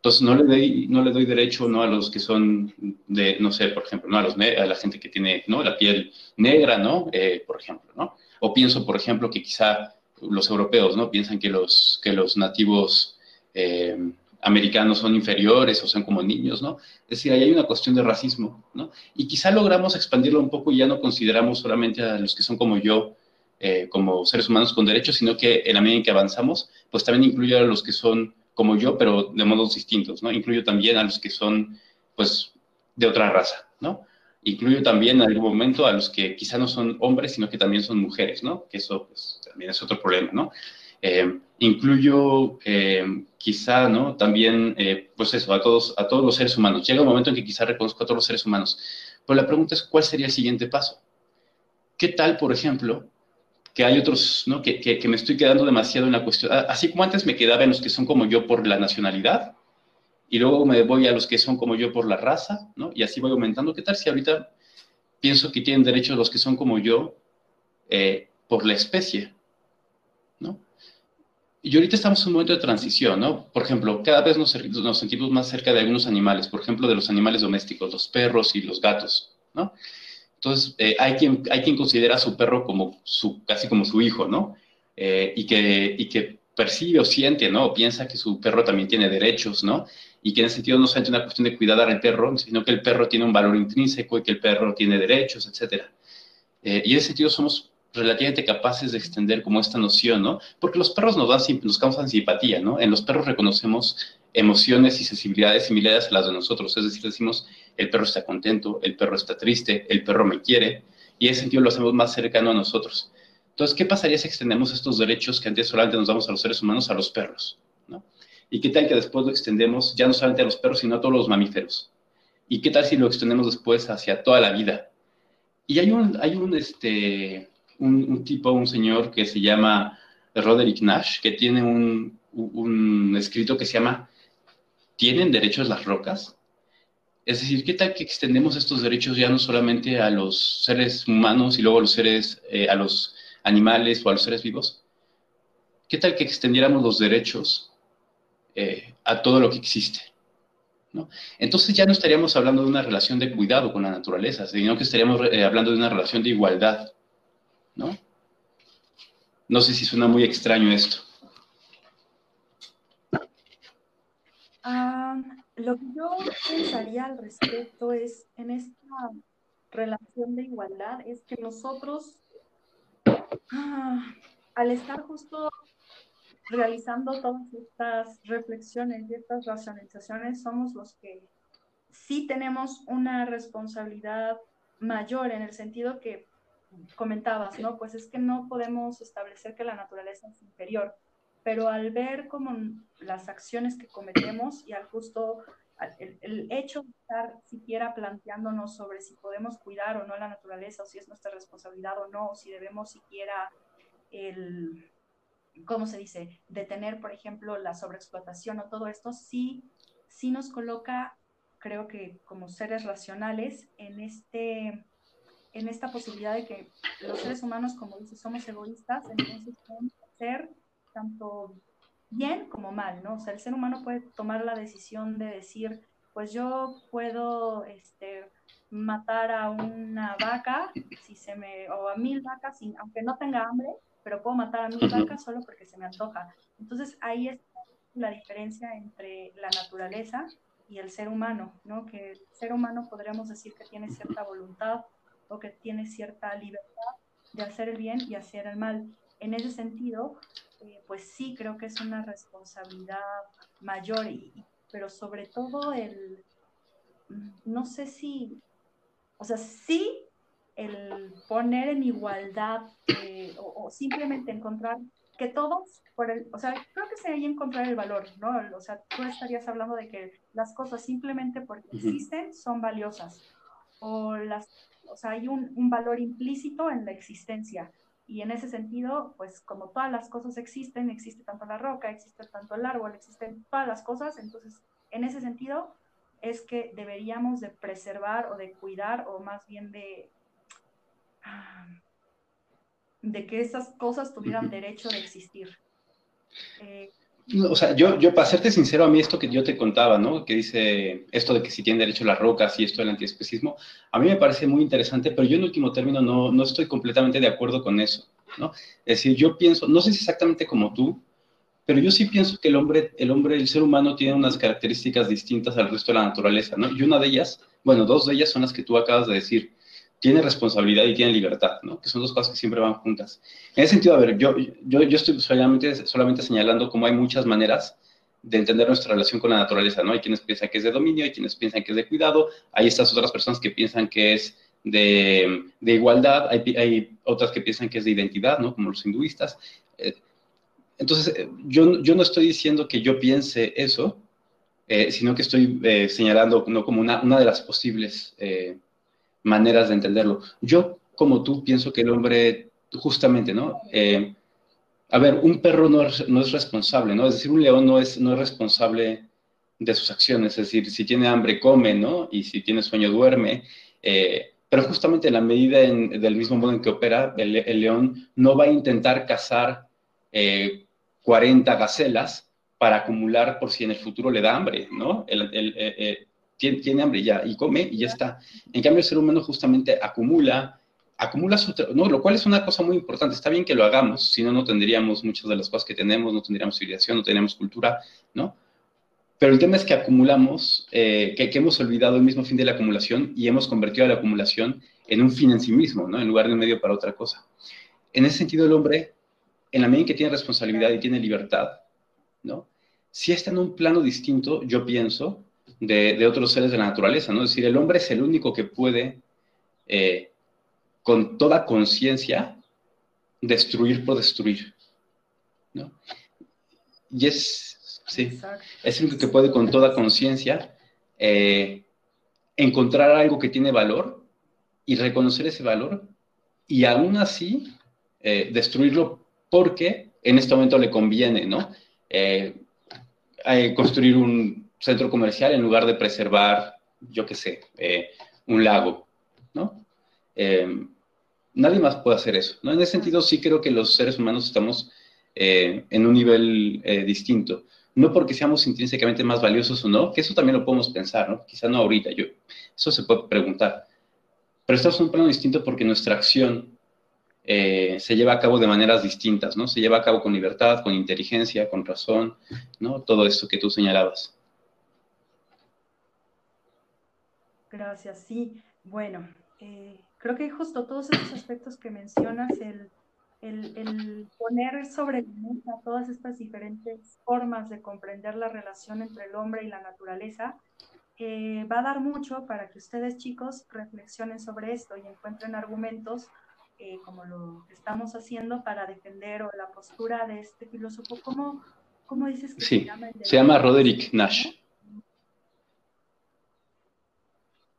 Entonces, no le doy, no le doy derecho ¿no? a los que son de, no sé, por ejemplo, ¿no? a, los, a la gente que tiene ¿no? la piel negra, ¿no? Eh, por ejemplo, ¿no? O pienso, por ejemplo, que quizá los europeos, ¿no? Piensan que los, que los nativos eh, americanos son inferiores o son como niños, ¿no? Es decir, ahí hay una cuestión de racismo, ¿no? Y quizá logramos expandirlo un poco y ya no consideramos solamente a los que son como yo, eh, como seres humanos con derechos, sino que en la medida en que avanzamos, pues también incluye a los que son como yo, pero de modos distintos, ¿no? Incluyo también a los que son, pues, de otra raza, ¿no? Incluyo también en algún momento a los que quizá no son hombres, sino que también son mujeres, ¿no? Que eso, pues, también es otro problema, ¿no? Eh, incluyo eh, quizá, ¿no? También, eh, pues eso, a todos, a todos los seres humanos. Llega un momento en que quizá reconozco a todos los seres humanos. Pero la pregunta es, ¿cuál sería el siguiente paso? ¿Qué tal, por ejemplo, que hay otros, ¿no? Que, que, me estoy quedando demasiado en la cuestión, así como antes me quedaba en los que son como yo por la nacionalidad, y luego me voy a los que son como yo por la raza, ¿no? Y así voy aumentando. ¿Qué tal si ahorita pienso que tienen derecho los que son como yo eh, por la especie, ¿no? Y ahorita estamos en un momento de transición, ¿no? Por ejemplo, cada vez nos, nos sentimos más cerca de algunos animales, por ejemplo, de los animales domésticos, los perros y los gatos, ¿no? Entonces, eh, hay, quien, hay quien considera a su perro como su, casi como su hijo, ¿no? Eh, y, que, y que percibe o siente, ¿no? O piensa que su perro también tiene derechos, ¿no? Y que en ese sentido no solamente una cuestión de cuidar al perro, sino que el perro tiene un valor intrínseco y que el perro tiene derechos, etc. Eh, y en ese sentido somos relativamente capaces de extender como esta noción, ¿no? Porque los perros nos, dan, nos causan simpatía, ¿no? En los perros reconocemos emociones y sensibilidades similares a las de nosotros, es decir, decimos, el perro está contento, el perro está triste, el perro me quiere, y ese sentido lo hacemos más cercano a nosotros. Entonces, ¿qué pasaría si extendemos estos derechos que antes solamente nos damos a los seres humanos a los perros? ¿Y qué tal que después lo extendemos ya no solamente a los perros, sino a todos los mamíferos? ¿Y qué tal si lo extendemos después hacia toda la vida? Y hay un, hay un, este, un, tipo, un señor que se llama Roderick Nash, que tiene un escrito que se llama ¿Tienen derechos las rocas? Es decir, ¿qué tal que extendemos estos derechos ya no solamente a los seres humanos y luego a los seres, eh, a los animales o a los seres vivos? ¿Qué tal que extendiéramos los derechos eh, a todo lo que existe? Entonces ya no estaríamos hablando de una relación de cuidado con la naturaleza, sino que estaríamos eh, hablando de una relación de igualdad. ¿no? no sé si suena muy extraño esto. Lo que yo pensaría al respecto es, en esta relación de igualdad, es que nosotros, ah, al estar justo realizando todas estas reflexiones y estas racionalizaciones, somos los que sí tenemos una responsabilidad mayor en el sentido que comentabas, ¿no? Pues es que no podemos establecer que la naturaleza es inferior pero al ver como las acciones que cometemos y al justo el, hecho de estar siquiera planteándonos sobre si podemos cuidar o no la naturaleza, o si es nuestra responsabilidad o no, o si debemos siquiera el, ¿cómo se dice?, detener, por ejemplo, la sobreexplotación o todo esto, sí, sí nos coloca, creo que como seres racionales, en, este, en esta posibilidad de que los seres humanos, como dices, somos egoístas, entonces podemos hacer tanto bien como mal, ¿no? O sea, el ser humano puede tomar la decisión de decir, pues yo puedo este, matar a una vaca si se me, o a mil vacas, sin, aunque no tenga hambre, pero puedo matar a mil vacas solo porque se me antoja. Entonces ahí está la diferencia entre la naturaleza y el ser humano, ¿no? Que el ser humano podríamos decir que tiene cierta voluntad o que tiene cierta libertad de hacer el bien y hacer el mal. En ese sentido, eh, pues sí creo que es una responsabilidad mayor, y, pero sobre todo el, mm, no sé si, o sea, sí el poner en igualdad eh, o, simplemente encontrar que todos, por el, o sea, creo que sería encontrar el valor, ¿no? O sea, tú estarías hablando de que las cosas simplemente porque existen son valiosas, o, las, o sea, hay un, un valor implícito en la existencia. Y en ese sentido, pues como todas las cosas existen, existe tanto la roca, existe tanto el árbol, existen todas las cosas, entonces en ese sentido es que deberíamos de preservar o de cuidar o más bien de, ah, de que esas cosas tuvieran derecho de existir. Eh, o sea, yo, yo, para serte sincero, a mí esto que yo te contaba, ¿no? Que dice esto de que si tienen derecho las rocas y esto del antiespecismo, a mí me parece muy interesante, pero yo en último término no, no estoy completamente de acuerdo con eso, ¿no? Es decir, yo pienso, no sé si exactamente como tú, pero yo sí pienso que el hombre, el hombre, el ser humano tiene unas características distintas al resto de la naturaleza, ¿no? Y una de ellas, bueno, dos de ellas son las que tú acabas de decir tiene responsabilidad y tiene libertad, ¿no? Que son dos cosas que siempre van juntas. En ese sentido, a ver, yo, yo, yo estoy solamente, solamente señalando cómo hay muchas maneras de entender nuestra relación con la naturaleza, ¿no? Hay quienes piensan que es de dominio, hay quienes piensan que es de cuidado, hay estas otras personas que piensan que es de, de igualdad, hay, hay, otras que piensan que es de identidad, ¿no? Como los hinduistas. Eh, entonces, eh, yo, yo no estoy diciendo que yo piense eso, eh, sino que estoy señalando ¿no? como una, una de las posibles maneras de entenderlo. Yo, como tú, pienso que el hombre, justamente, ¿no? Eh, a ver, un perro no es, no es, responsable, ¿no? Es decir, un león no es, no es responsable de sus acciones, es decir, si tiene hambre, come, ¿no? Y si tiene sueño, duerme. Eh, pero justamente en la medida del mismo modo en que opera, el, león no va a intentar cazar 40 eh, gacelas para acumular por si en el futuro le da hambre, ¿no? El, tiene, hambre ya y come y ya está. En cambio, el ser humano justamente acumula, acumula su, ¿no? lo cual es una cosa muy importante. Está bien que lo hagamos, si no, no tendríamos muchas de las cosas que tenemos, no tendríamos civilización, no tendríamos cultura, ¿no? Pero el tema es que acumulamos, eh, que, que, hemos olvidado el mismo fin de la acumulación y hemos convertido la acumulación en un fin en sí mismo, ¿no? En lugar de un medio para otra cosa. En ese sentido, el hombre, en la medida en que tiene responsabilidad y tiene libertad, ¿no? Si está en un plano distinto, yo pienso, de, otros seres de la naturaleza, ¿no? Es decir, el hombre es el único que puede, eh, con toda conciencia, destruir por destruir, ¿no? Y es, sí, es el único que puede con toda conciencia eh, encontrar algo que tiene valor y reconocer ese valor y aún así eh, destruirlo porque en este momento le conviene, ¿no? construir un, centro comercial en lugar de preservar, yo qué sé, eh, un lago, ¿no? Eh, nadie más puede hacer eso, ¿no? En ese sentido sí creo que los seres humanos estamos eh, en un nivel distinto. No porque seamos intrínsecamente más valiosos o no, que eso también lo podemos pensar, ¿no? Quizá no ahorita, yo, eso se puede preguntar. Pero estamos en un plano distinto porque nuestra acción se lleva a cabo de maneras distintas, ¿no? Se lleva a cabo con libertad, con inteligencia, con razón, ¿no? Todo esto que tú señalabas. Gracias, sí. Bueno, eh, creo que justo todos esos aspectos que mencionas, el, poner sobre la mesa todas estas diferentes formas de comprender la relación entre el hombre y la naturaleza, eh, va a dar mucho para que ustedes chicos reflexionen sobre esto y encuentren argumentos eh, como lo estamos haciendo para defender o la postura de este filósofo. ¿Cómo, cómo dices que se llama? se llama Roderick Nash.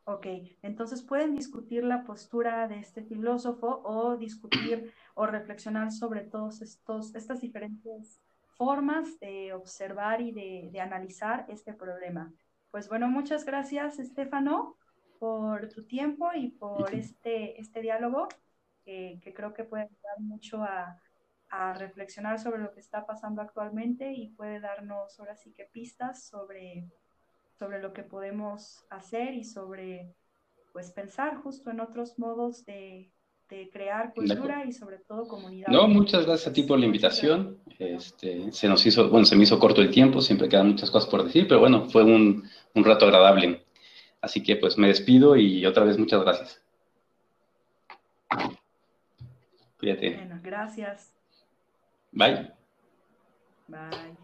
Ok, entonces pueden discutir la postura de este filósofo o discutir <clears throat> o reflexionar sobre todas estas diferentes formas de observar y de, analizar este problema. Pues bueno, muchas gracias, Estefano, por tu tiempo y por este, este diálogo que, creo que puede ayudar mucho a, a reflexionar sobre lo que está pasando actualmente y puede darnos ahora sí que pistas sobre sobre lo que podemos hacer y sobre pues pensar justo en otros modos de, crear cultura y sobre todo comunidad. No, muchas gracias a ti por la invitación. Este, se nos hizo, bueno, se me hizo corto el tiempo, siempre quedan muchas cosas por decir, pero bueno, fue un, un rato agradable. Así que pues me despido y otra vez muchas gracias. Cuídate. Bueno, gracias. Bye. Bye.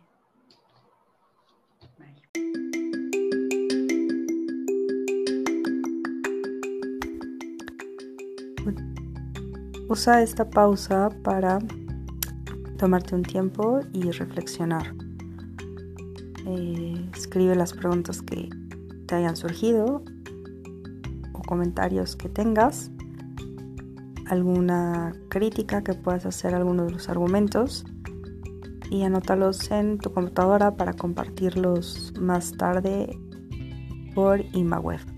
Usa esta pausa para tomarte un tiempo y reflexionar. Eh, escribe las preguntas que te hayan surgido o comentarios que tengas, alguna crítica que puedas hacer a alguno de los argumentos y anótalos en tu computadora para compartirlos más tarde por ImaWeb.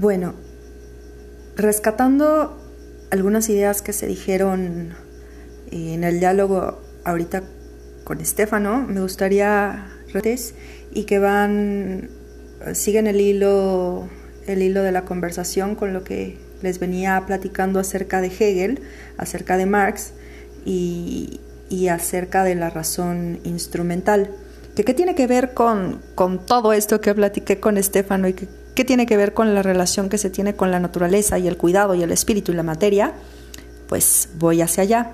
Bueno, rescatando algunas ideas que se dijeron eh, en el diálogo ahorita con Estefano, me gustaría y que van siguen el hilo el hilo de la conversación con lo que les venía platicando acerca de Hegel, acerca de Marx y, acerca de la razón instrumental. ¿Qué tiene que ver con, con todo esto que platiqué con Estefano y que ¿Qué tiene que ver con la relación que se tiene con la naturaleza y el cuidado y el espíritu y la materia? Pues voy hacia allá.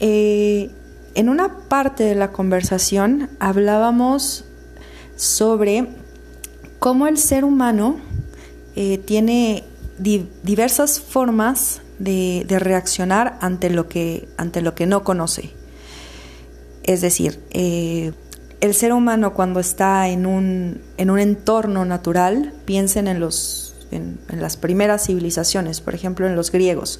Eh, en una parte de la conversación hablábamos sobre cómo el ser humano eh, tiene diversas formas de, reaccionar ante lo, que, ante lo que no conoce. Es decir, eh, el ser humano cuando está en un, en un entorno natural, piensen en, los, en, las primeras civilizaciones, por ejemplo en los griegos.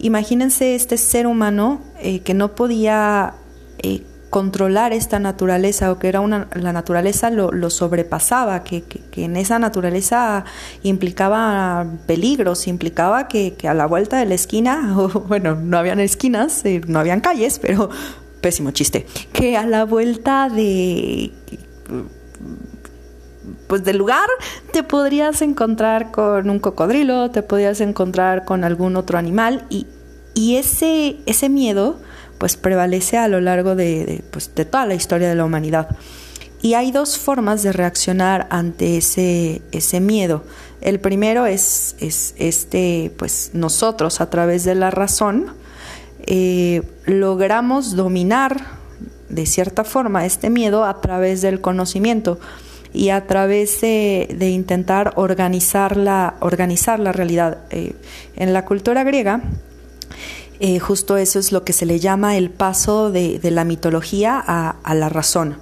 Imagínense este ser humano eh, que no podía eh, controlar esta naturaleza o que era una, la naturaleza lo, sobrepasaba, que, en esa naturaleza implicaba peligros, implicaba que, a la vuelta de la esquina, <laughs> o, bueno, no habían esquinas, eh, no habían calles, pero pésimo chiste, que a la vuelta de pues del lugar te podrías encontrar con un cocodrilo, te podrías encontrar con algún otro animal y, ese, ese miedo pues prevalece a lo largo de, pues, de toda la historia de la humanidad. Y hay dos formas de reaccionar ante ese, ese miedo. El primero es, es este, pues nosotros a través de la razón, eh, logramos dominar de cierta forma este miedo a través del conocimiento y a través de, intentar organizar la, organizar la realidad. Eh, en la cultura griega, eh, justo eso es lo que se le llama el paso de, la mitología a, a, la razón,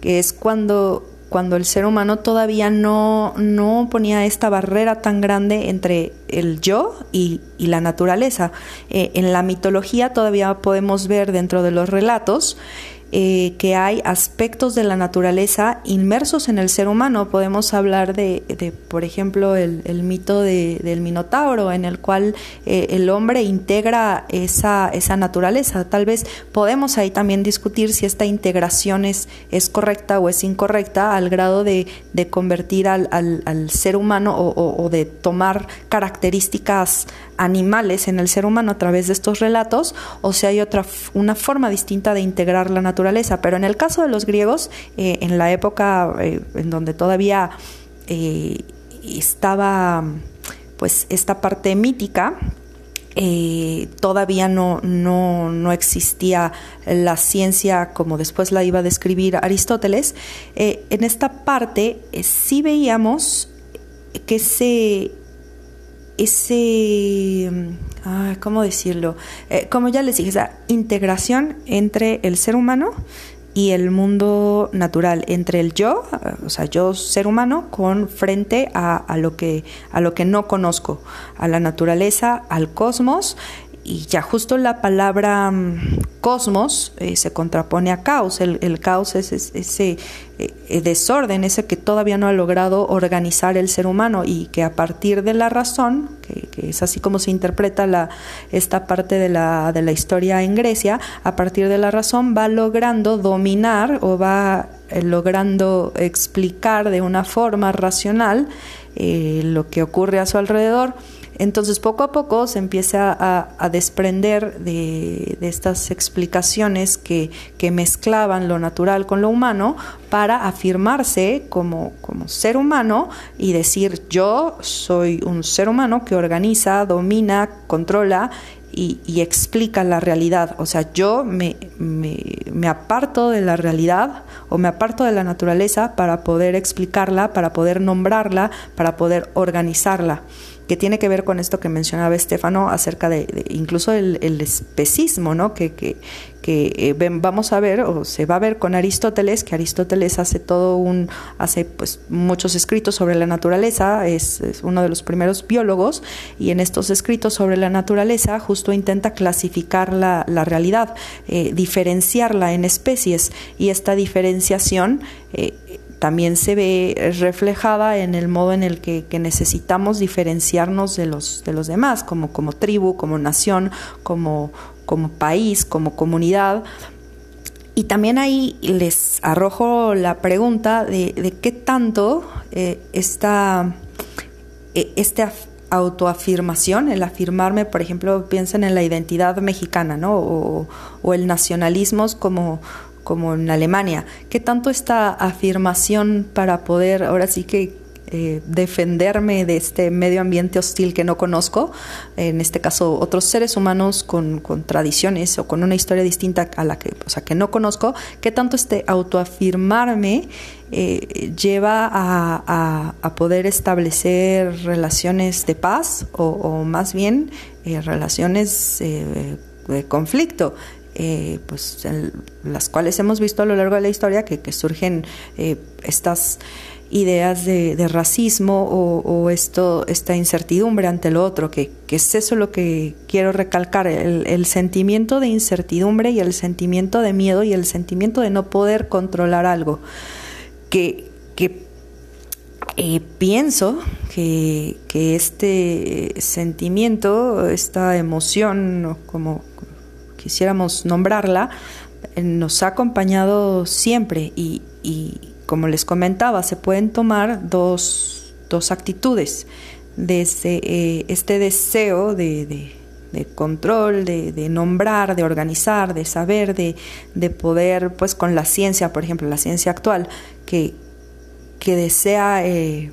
que es cuando cuando el ser humano todavía no, no ponía esta barrera tan grande entre el yo y, la naturaleza. Eh, en la mitología todavía podemos ver dentro de los relatos eh, que hay aspectos de la naturaleza inmersos en el ser humano. Podemos hablar de, por ejemplo, el, mito del Minotauro, en el cual eh, el hombre integra esa, esa naturaleza. Tal vez podemos ahí también discutir si esta integración es, es correcta o es incorrecta al grado de, convertir al, al, ser humano o de tomar características animales en el ser humano a través de estos relatos o si hay otra una forma distinta de integrar la naturaleza. Pero en el caso de los griegos eh, en la época eh, en donde todavía eh, estaba pues esta parte mítica todavía no, no, no, existía la ciencia como después la iba a describir Aristóteles, en esta parte sí veíamos que se ese, ¿cómo decirlo? Eh, como ya les dije, esa integración entre el ser humano y el mundo natural, entre el yo, o sea, yo ser humano, con frente a, a, lo, que, a lo que no conozco, a la naturaleza, al cosmos y ya justo la palabra mm, cosmos eh, se contrapone a caos. El, caos es, ese eh, desorden, ese que todavía no ha logrado organizar el ser humano y que a partir de la razón, que, es así como se interpreta la, esta parte de la, de la historia en Grecia, a partir de la razón va logrando dominar o va eh, logrando explicar de una forma racional lo que ocurre a su alrededor entonces poco a poco se empieza a, desprender de, estas explicaciones que, mezclaban lo natural con lo humano para afirmarse como, ser humano y decir yo soy un ser humano que organiza, domina, controla y, explica la realidad. O sea, yo me, me, aparto de la realidad o me aparto de la naturaleza para poder explicarla, para poder nombrarla, para poder organizarla que tiene que ver con esto que mencionaba Estefano acerca de, incluso el, especismo, ¿no? Que, que, que eh, vamos a ver o se va a ver con Aristóteles, que Aristóteles hace todo un, hace pues muchos escritos sobre la naturaleza, es, uno de los primeros biólogos, y en estos escritos sobre la naturaleza justo intenta clasificar la, la realidad, eh, diferenciarla en especies, y esta diferenciación eh, también se ve reflejada en el modo en el que, necesitamos diferenciarnos de los, de los demás, como, como tribu, como nación, como, como país, como comunidad. Y también ahí les arrojo la pregunta de, qué tanto eh, esta, eh, esta autoafirmación, el afirmarme, por ejemplo, piensen en la identidad mexicana, ¿no? O, o el nacionalismo como, como en Alemania. ¿Qué tanto esta afirmación para poder ahora sí que eh, defenderme de este medio ambiente hostil que no conozco, en este caso otros seres humanos con, tradiciones o con una historia distinta a la que, o sea, que no conozco, qué tanto este autoafirmarme eh, lleva a, poder establecer relaciones de paz o, más bien eh, relaciones de conflicto. Eh, pues las cuales hemos visto a lo largo de la historia que, surgen eh, estas ideas de, racismo o, esto esta incertidumbre ante lo otro que, es eso lo que quiero recalcar el, sentimiento de incertidumbre y el sentimiento de miedo y el sentimiento de no poder controlar algo. Que, eh, pienso que, que, este sentimiento, esta emoción, como quisiéramos nombrarla, eh, nos ha acompañado siempre y, como les comentaba, se pueden tomar dos, dos actitudes. Desde eh, este deseo de, control, de, nombrar, de organizar, de saber, de, poder, pues con la ciencia, por ejemplo, la ciencia actual, que, que desea eh,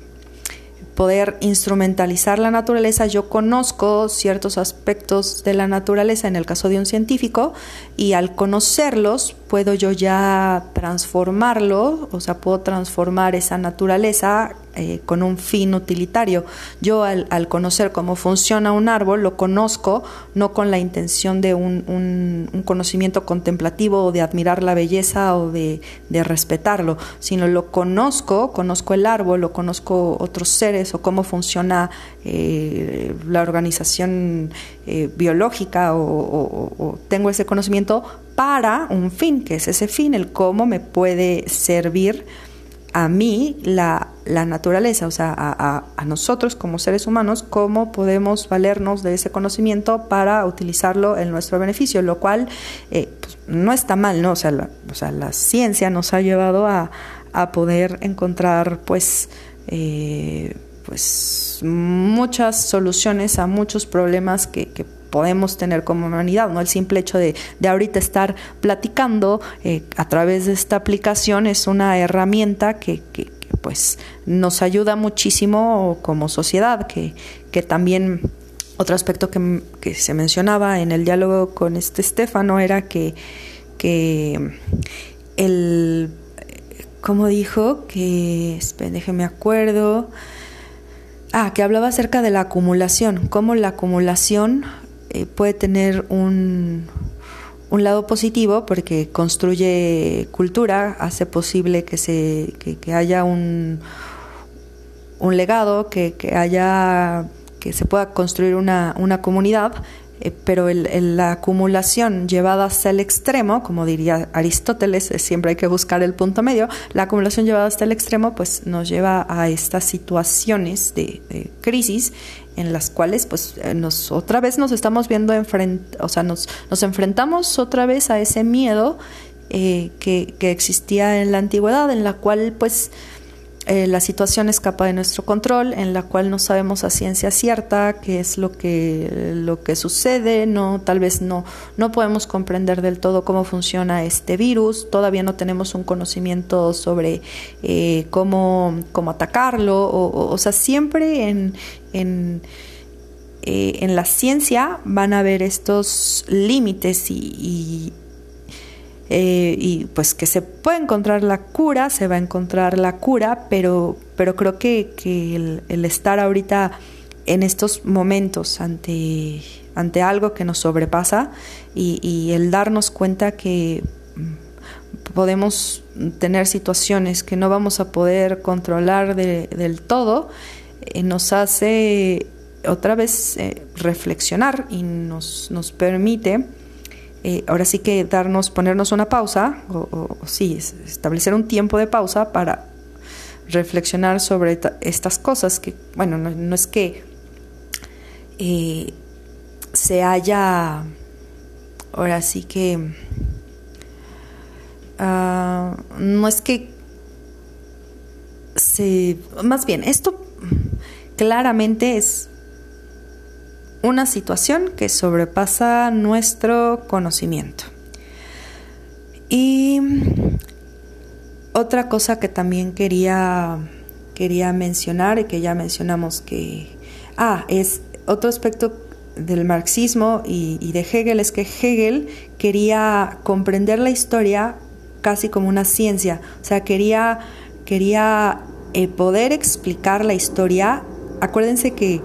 poder instrumentalizar la naturaleza, yo conozco ciertos aspectos de la naturaleza en el caso de un científico y al conocerlos puedo yo ya transformarlo, o sea, puedo transformar esa naturaleza eh, con un fin utilitario. Yo al, conocer cómo funciona un árbol, lo conozco no con la intención de un, conocimiento contemplativo o de admirar la belleza o de, respetarlo, sino lo conozco, conozco el árbol, lo conozco otros seres o cómo funciona eh, la organización eh, biológica o tengo ese conocimiento para un fin, que es ese fin, el cómo me puede servir a mí la, naturaleza, o sea, a, nosotros como seres humanos, cómo podemos valernos de ese conocimiento para utilizarlo en nuestro beneficio, lo cual eh, pues, no está mal, ¿no? O sea, la, o sea, la ciencia nos ha llevado a, poder encontrar, pues, eh, pues, muchas soluciones a muchos problemas que, que podemos tener como humanidad, ¿no? El simple hecho de, de ahorita estar platicando eh, a través de esta aplicación es una herramienta que, que, pues nos ayuda muchísimo como sociedad, que, que también otro aspecto que, que, se mencionaba en el diálogo con este Estefano era que, que el, ¿cómo dijo? Que, déjeme acuerdo, ah, que hablaba acerca de la acumulación, cómo la acumulación eh, puede tener un, un lado positivo porque construye cultura, hace posible que, se, que, haya un, un legado, que, que, haya, que se pueda construir una, una comunidad, eh, pero el, la acumulación llevada hasta el extremo, como diría Aristóteles, siempre hay que buscar el punto medio, la acumulación llevada hasta el extremo pues nos lleva a estas situaciones de, de crisis en las cuales pues eh, nos otra vez nos estamos viendo enfrent o sea nos, nos enfrentamos otra vez a ese miedo eh, que, que, existía en la antigüedad en la cual pues eh, la situación escapa de nuestro control en la cual no sabemos a ciencia cierta qué es lo que lo que sucede no tal vez no no podemos comprender del todo cómo funciona este virus todavía no tenemos un conocimiento sobre cómo cómo atacarlo o, o sea siempre en en, eh, en la ciencia van a haber estos límites y, eh, y, pues que se puede encontrar la cura, se va a encontrar la cura, pero, pero creo que, que el, estar ahorita en estos momentos ante, ante algo que nos sobrepasa y, el darnos cuenta que podemos tener situaciones que no vamos a poder controlar del todo, eh, nos hace otra vez eh, reflexionar y nos, nos permite eh, ahora sí que darnos, ponernos una pausa, o, sí, establecer un tiempo de pausa para reflexionar sobre estas cosas que, bueno, no, es que se haya, ahora sí que, ah, no es que se, más bien, esto claramente es una situación que sobrepasa nuestro conocimiento. Y otra cosa que también quería, quería mencionar y que ya mencionamos que, ah, es otro aspecto del marxismo y, de Hegel es que Hegel quería comprender la historia casi como una ciencia, o sea, quería, quería eh, poder explicar la historia acuérdense que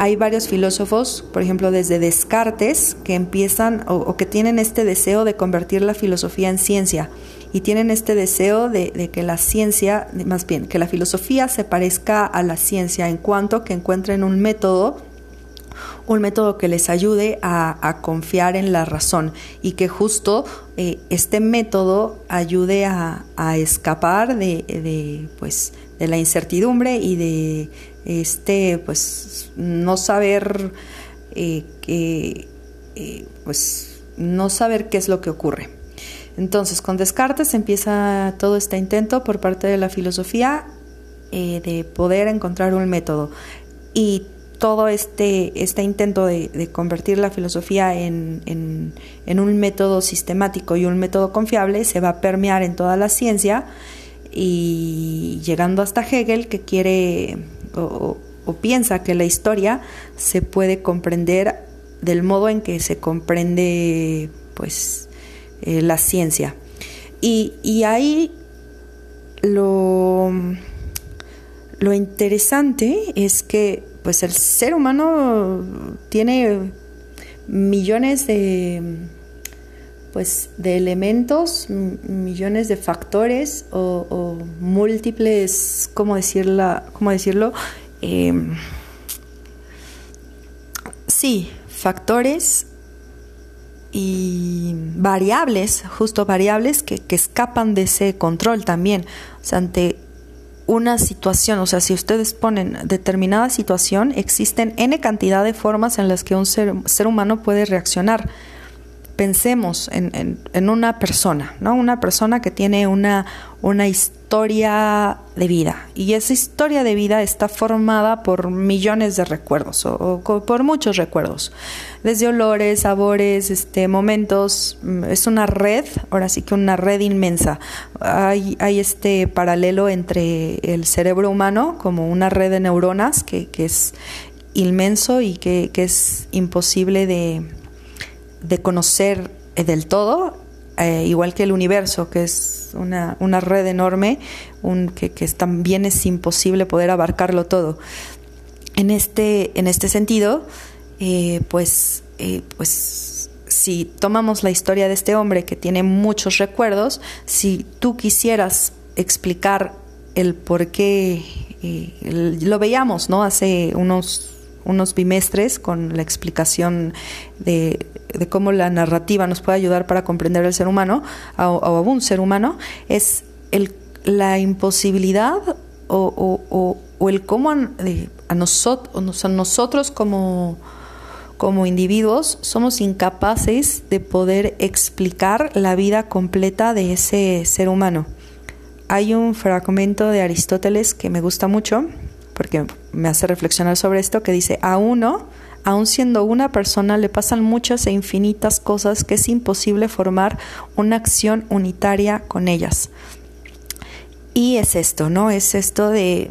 hay varios filósofos, por ejemplo, desde Descartes, que empiezan o, que tienen este deseo de convertir la filosofía en ciencia y tienen este deseo de, que la ciencia, más bien, que la filosofía se parezca a la ciencia en cuanto que encuentren un método un método que les ayude a, confiar en la razón y que justo eh, este método ayude a, escapar de, de, pues, de la incertidumbre y de este pues no saber eh, eh, pues no saber qué es lo que ocurre. Entonces con Descartes empieza todo este intento por parte de la filosofía eh, de poder encontrar un método. Y todo este, este intento de, convertir la filosofía en, en, en, un método sistemático y un método confiable se va a permear en toda la ciencia y llegando hasta Hegel que quiere o, piensa que la historia se puede comprender del modo en que se comprende pues eh, la ciencia. Y, y ahí lo, lo interesante es que pues el ser humano tiene millones de pues de elementos, millones de factores o, múltiples, ¿cómo, decirla, cómo decirlo? Em, sí, factores y variables, justo variables que, que, escapan de ese control también. O sea, ante una situación, o sea, si ustedes ponen determinada situación, existen n cantidad de formas en las que un ser, ser humano puede reaccionar pensemos en, en, una persona, ¿no? Una persona que tiene una, una historia de vida y esa historia de vida está formada por millones de recuerdos o, por muchos recuerdos, desde olores, sabores, este, momentos, mm, es una red, ahora sí que una red inmensa. Hay, hay este paralelo entre el cerebro humano como una red de neuronas que, que es inmenso y que, que es imposible de de conocer del todo, eh, igual que el universo, que es una, una red enorme, un, que, que, también es imposible poder abarcarlo todo. En este, en este sentido, eh, pues, pues si tomamos la historia de este hombre que tiene muchos recuerdos, si tú quisieras explicar el por qué, eh, lo veíamos, ¿no? Hace unos, unos bimestres con la explicación de, cómo la narrativa nos puede ayudar para comprender al ser humano, o a, un ser humano, es el, la imposibilidad o, el cómo a, a nosotros como como individuos somos incapaces de poder explicar la vida completa de ese ser humano. Hay un fragmento de Aristóteles que me gusta mucho porque me hace reflexionar sobre esto que dice, a uno, aun siendo una persona, le pasan muchas e infinitas cosas que es imposible formar una acción unitaria con ellas. Y es esto, ¿no? Es esto de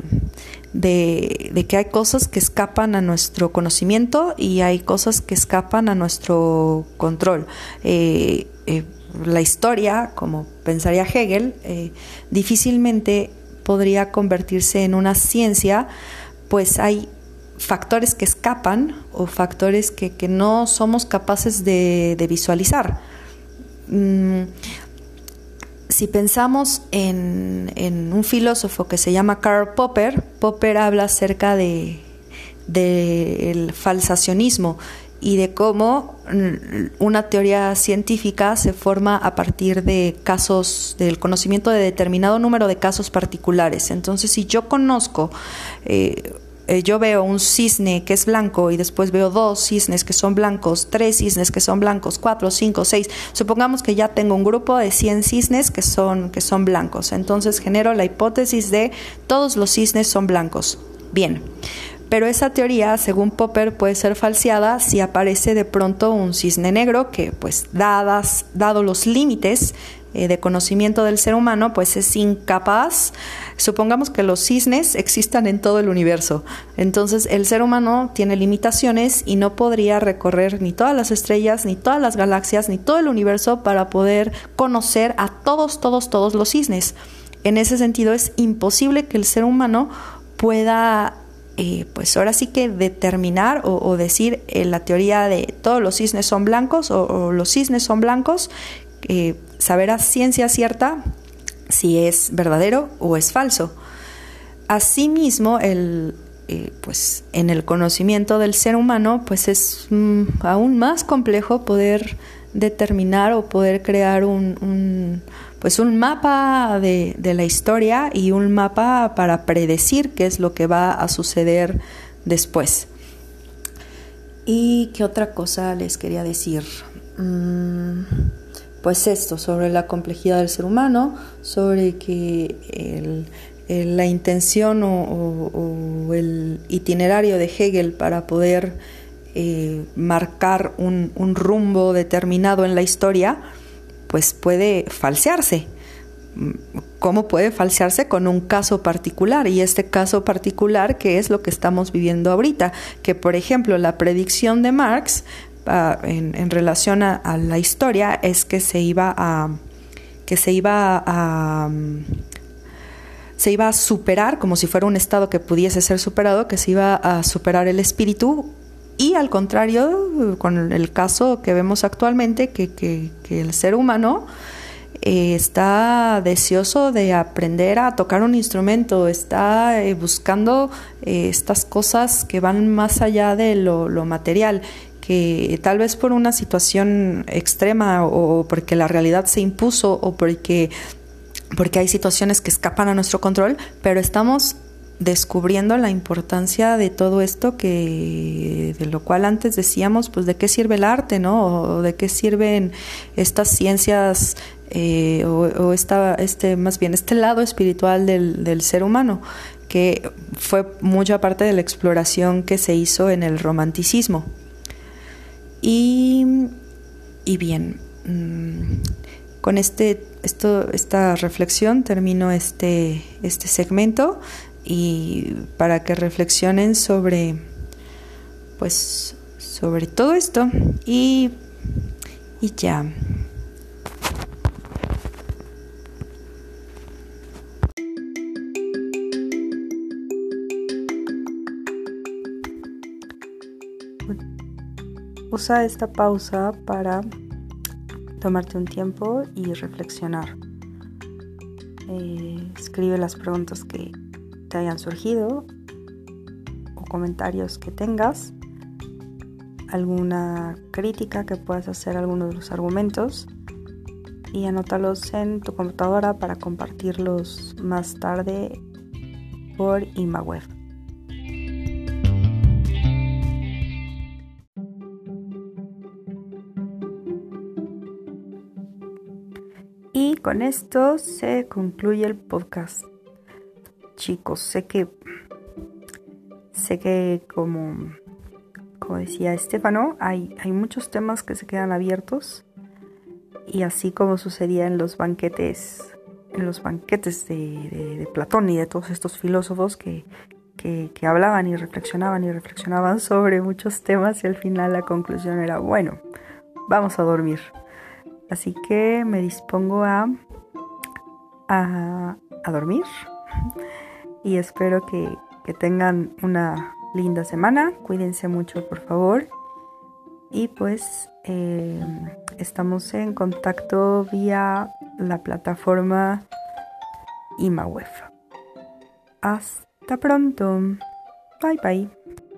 de, que hay cosas que escapan a nuestro conocimiento y hay cosas que escapan a nuestro control. Eh, eh, la historia, como pensaría Hegel, eh, difícilmente podría convertirse en una ciencia, pues hay factores que escapan o factores que, no somos capaces de, visualizar. Mm, si pensamos en, un filósofo que se llama Karl Popper, Popper habla acerca de del falsacionismo y de cómo una teoría científica se forma a partir de casos, del conocimiento de determinado número de casos particulares. Entonces, si yo conozco eh, eh, yo veo un cisne que es blanco y después veo dos cisnes que son blancos, tres cisnes que son blancos, cuatro, cinco, seis, supongamos que ya tengo un grupo de 100 cisnes que son, que son blancos. Entonces genero la hipótesis de todos los cisnes son blancos. Bien. Pero esa teoría, según Popper, puede ser falseada si aparece de pronto un cisne negro que, pues, dadas, dado los límites eh, de conocimiento del ser humano, pues es incapaz. Supongamos que los cisnes existan en todo el universo. Entonces el ser humano tiene limitaciones y no podría recorrer ni todas las estrellas, ni todas las galaxias, ni todo el universo para poder conocer a todos, todos, todos los cisnes. En ese sentido es imposible que el ser humano pueda eh, pues ahora sí que determinar o, decir eh, la teoría de todos los cisnes son blancos o, los cisnes son blancos, eh, saber a ciencia cierta si es verdadero o es falso. Asimismo, el, eh, pues, en el conocimiento del ser humano, pues es mm, aún más complejo poder determinar o poder crear un, pues un mapa de, de, la historia y un mapa para predecir qué es lo que va a suceder después. ¿Y qué otra cosa les quería decir? Mm, pues esto, sobre la complejidad del ser humano, sobre que la intención o, el itinerario de Hegel para poder eh, marcar un, rumbo determinado en la historia, pues puede falsearse. ¿Cómo puede falsearse con un caso particular? Y este caso particular, que es lo que estamos viviendo ahorita, que por ejemplo la predicción de Marx en, relación a, la historia es que se iba a que se iba a, se iba a superar como si fuera un estado que pudiese ser superado, que se iba a superar el espíritu y al contrario, con el caso que vemos actualmente, que, el ser humano eh, está deseoso de aprender a tocar un instrumento, está eh, buscando eh, estas cosas que van más allá de lo material que tal vez por una situación extrema o porque la realidad se impuso o porque, porque hay situaciones que escapan a nuestro control, pero estamos descubriendo la importancia de todo esto que de lo cual antes decíamos pues de qué sirve el arte no o de qué sirven estas ciencias eh, o, esta, este más bien este lado espiritual del, del ser humano que fue mucha parte de la exploración que se hizo en el romanticismo y, bien, mm, con este, esto, esta reflexión termino este, este segmento y para que reflexionen sobre, pues, sobre todo esto y, y ya. Usa esta pausa para tomarte un tiempo y reflexionar. Eh, escribe las preguntas que te hayan surgido o comentarios que tengas, alguna crítica que puedas hacer a alguno de los argumentos y anótalos en tu computadora para compartirlos más tarde por ImaWeb. Con esto se concluye el podcast. Chicos, sé que sé que como como decía Estefano, hay, hay muchos temas que se quedan abiertos y así como sucedía en los banquetes, en los banquetes de, Platón y de todos estos filósofos que, que, hablaban y reflexionaban y reflexionaban sobre muchos temas y al final la conclusión era, bueno, vamos a dormir. Así que me dispongo a, a, dormir y espero que, que tengan una linda semana. Cuídense mucho, por favor. Y pues eh, estamos en contacto vía la plataforma ImaWeb. Hasta pronto. Bye bye.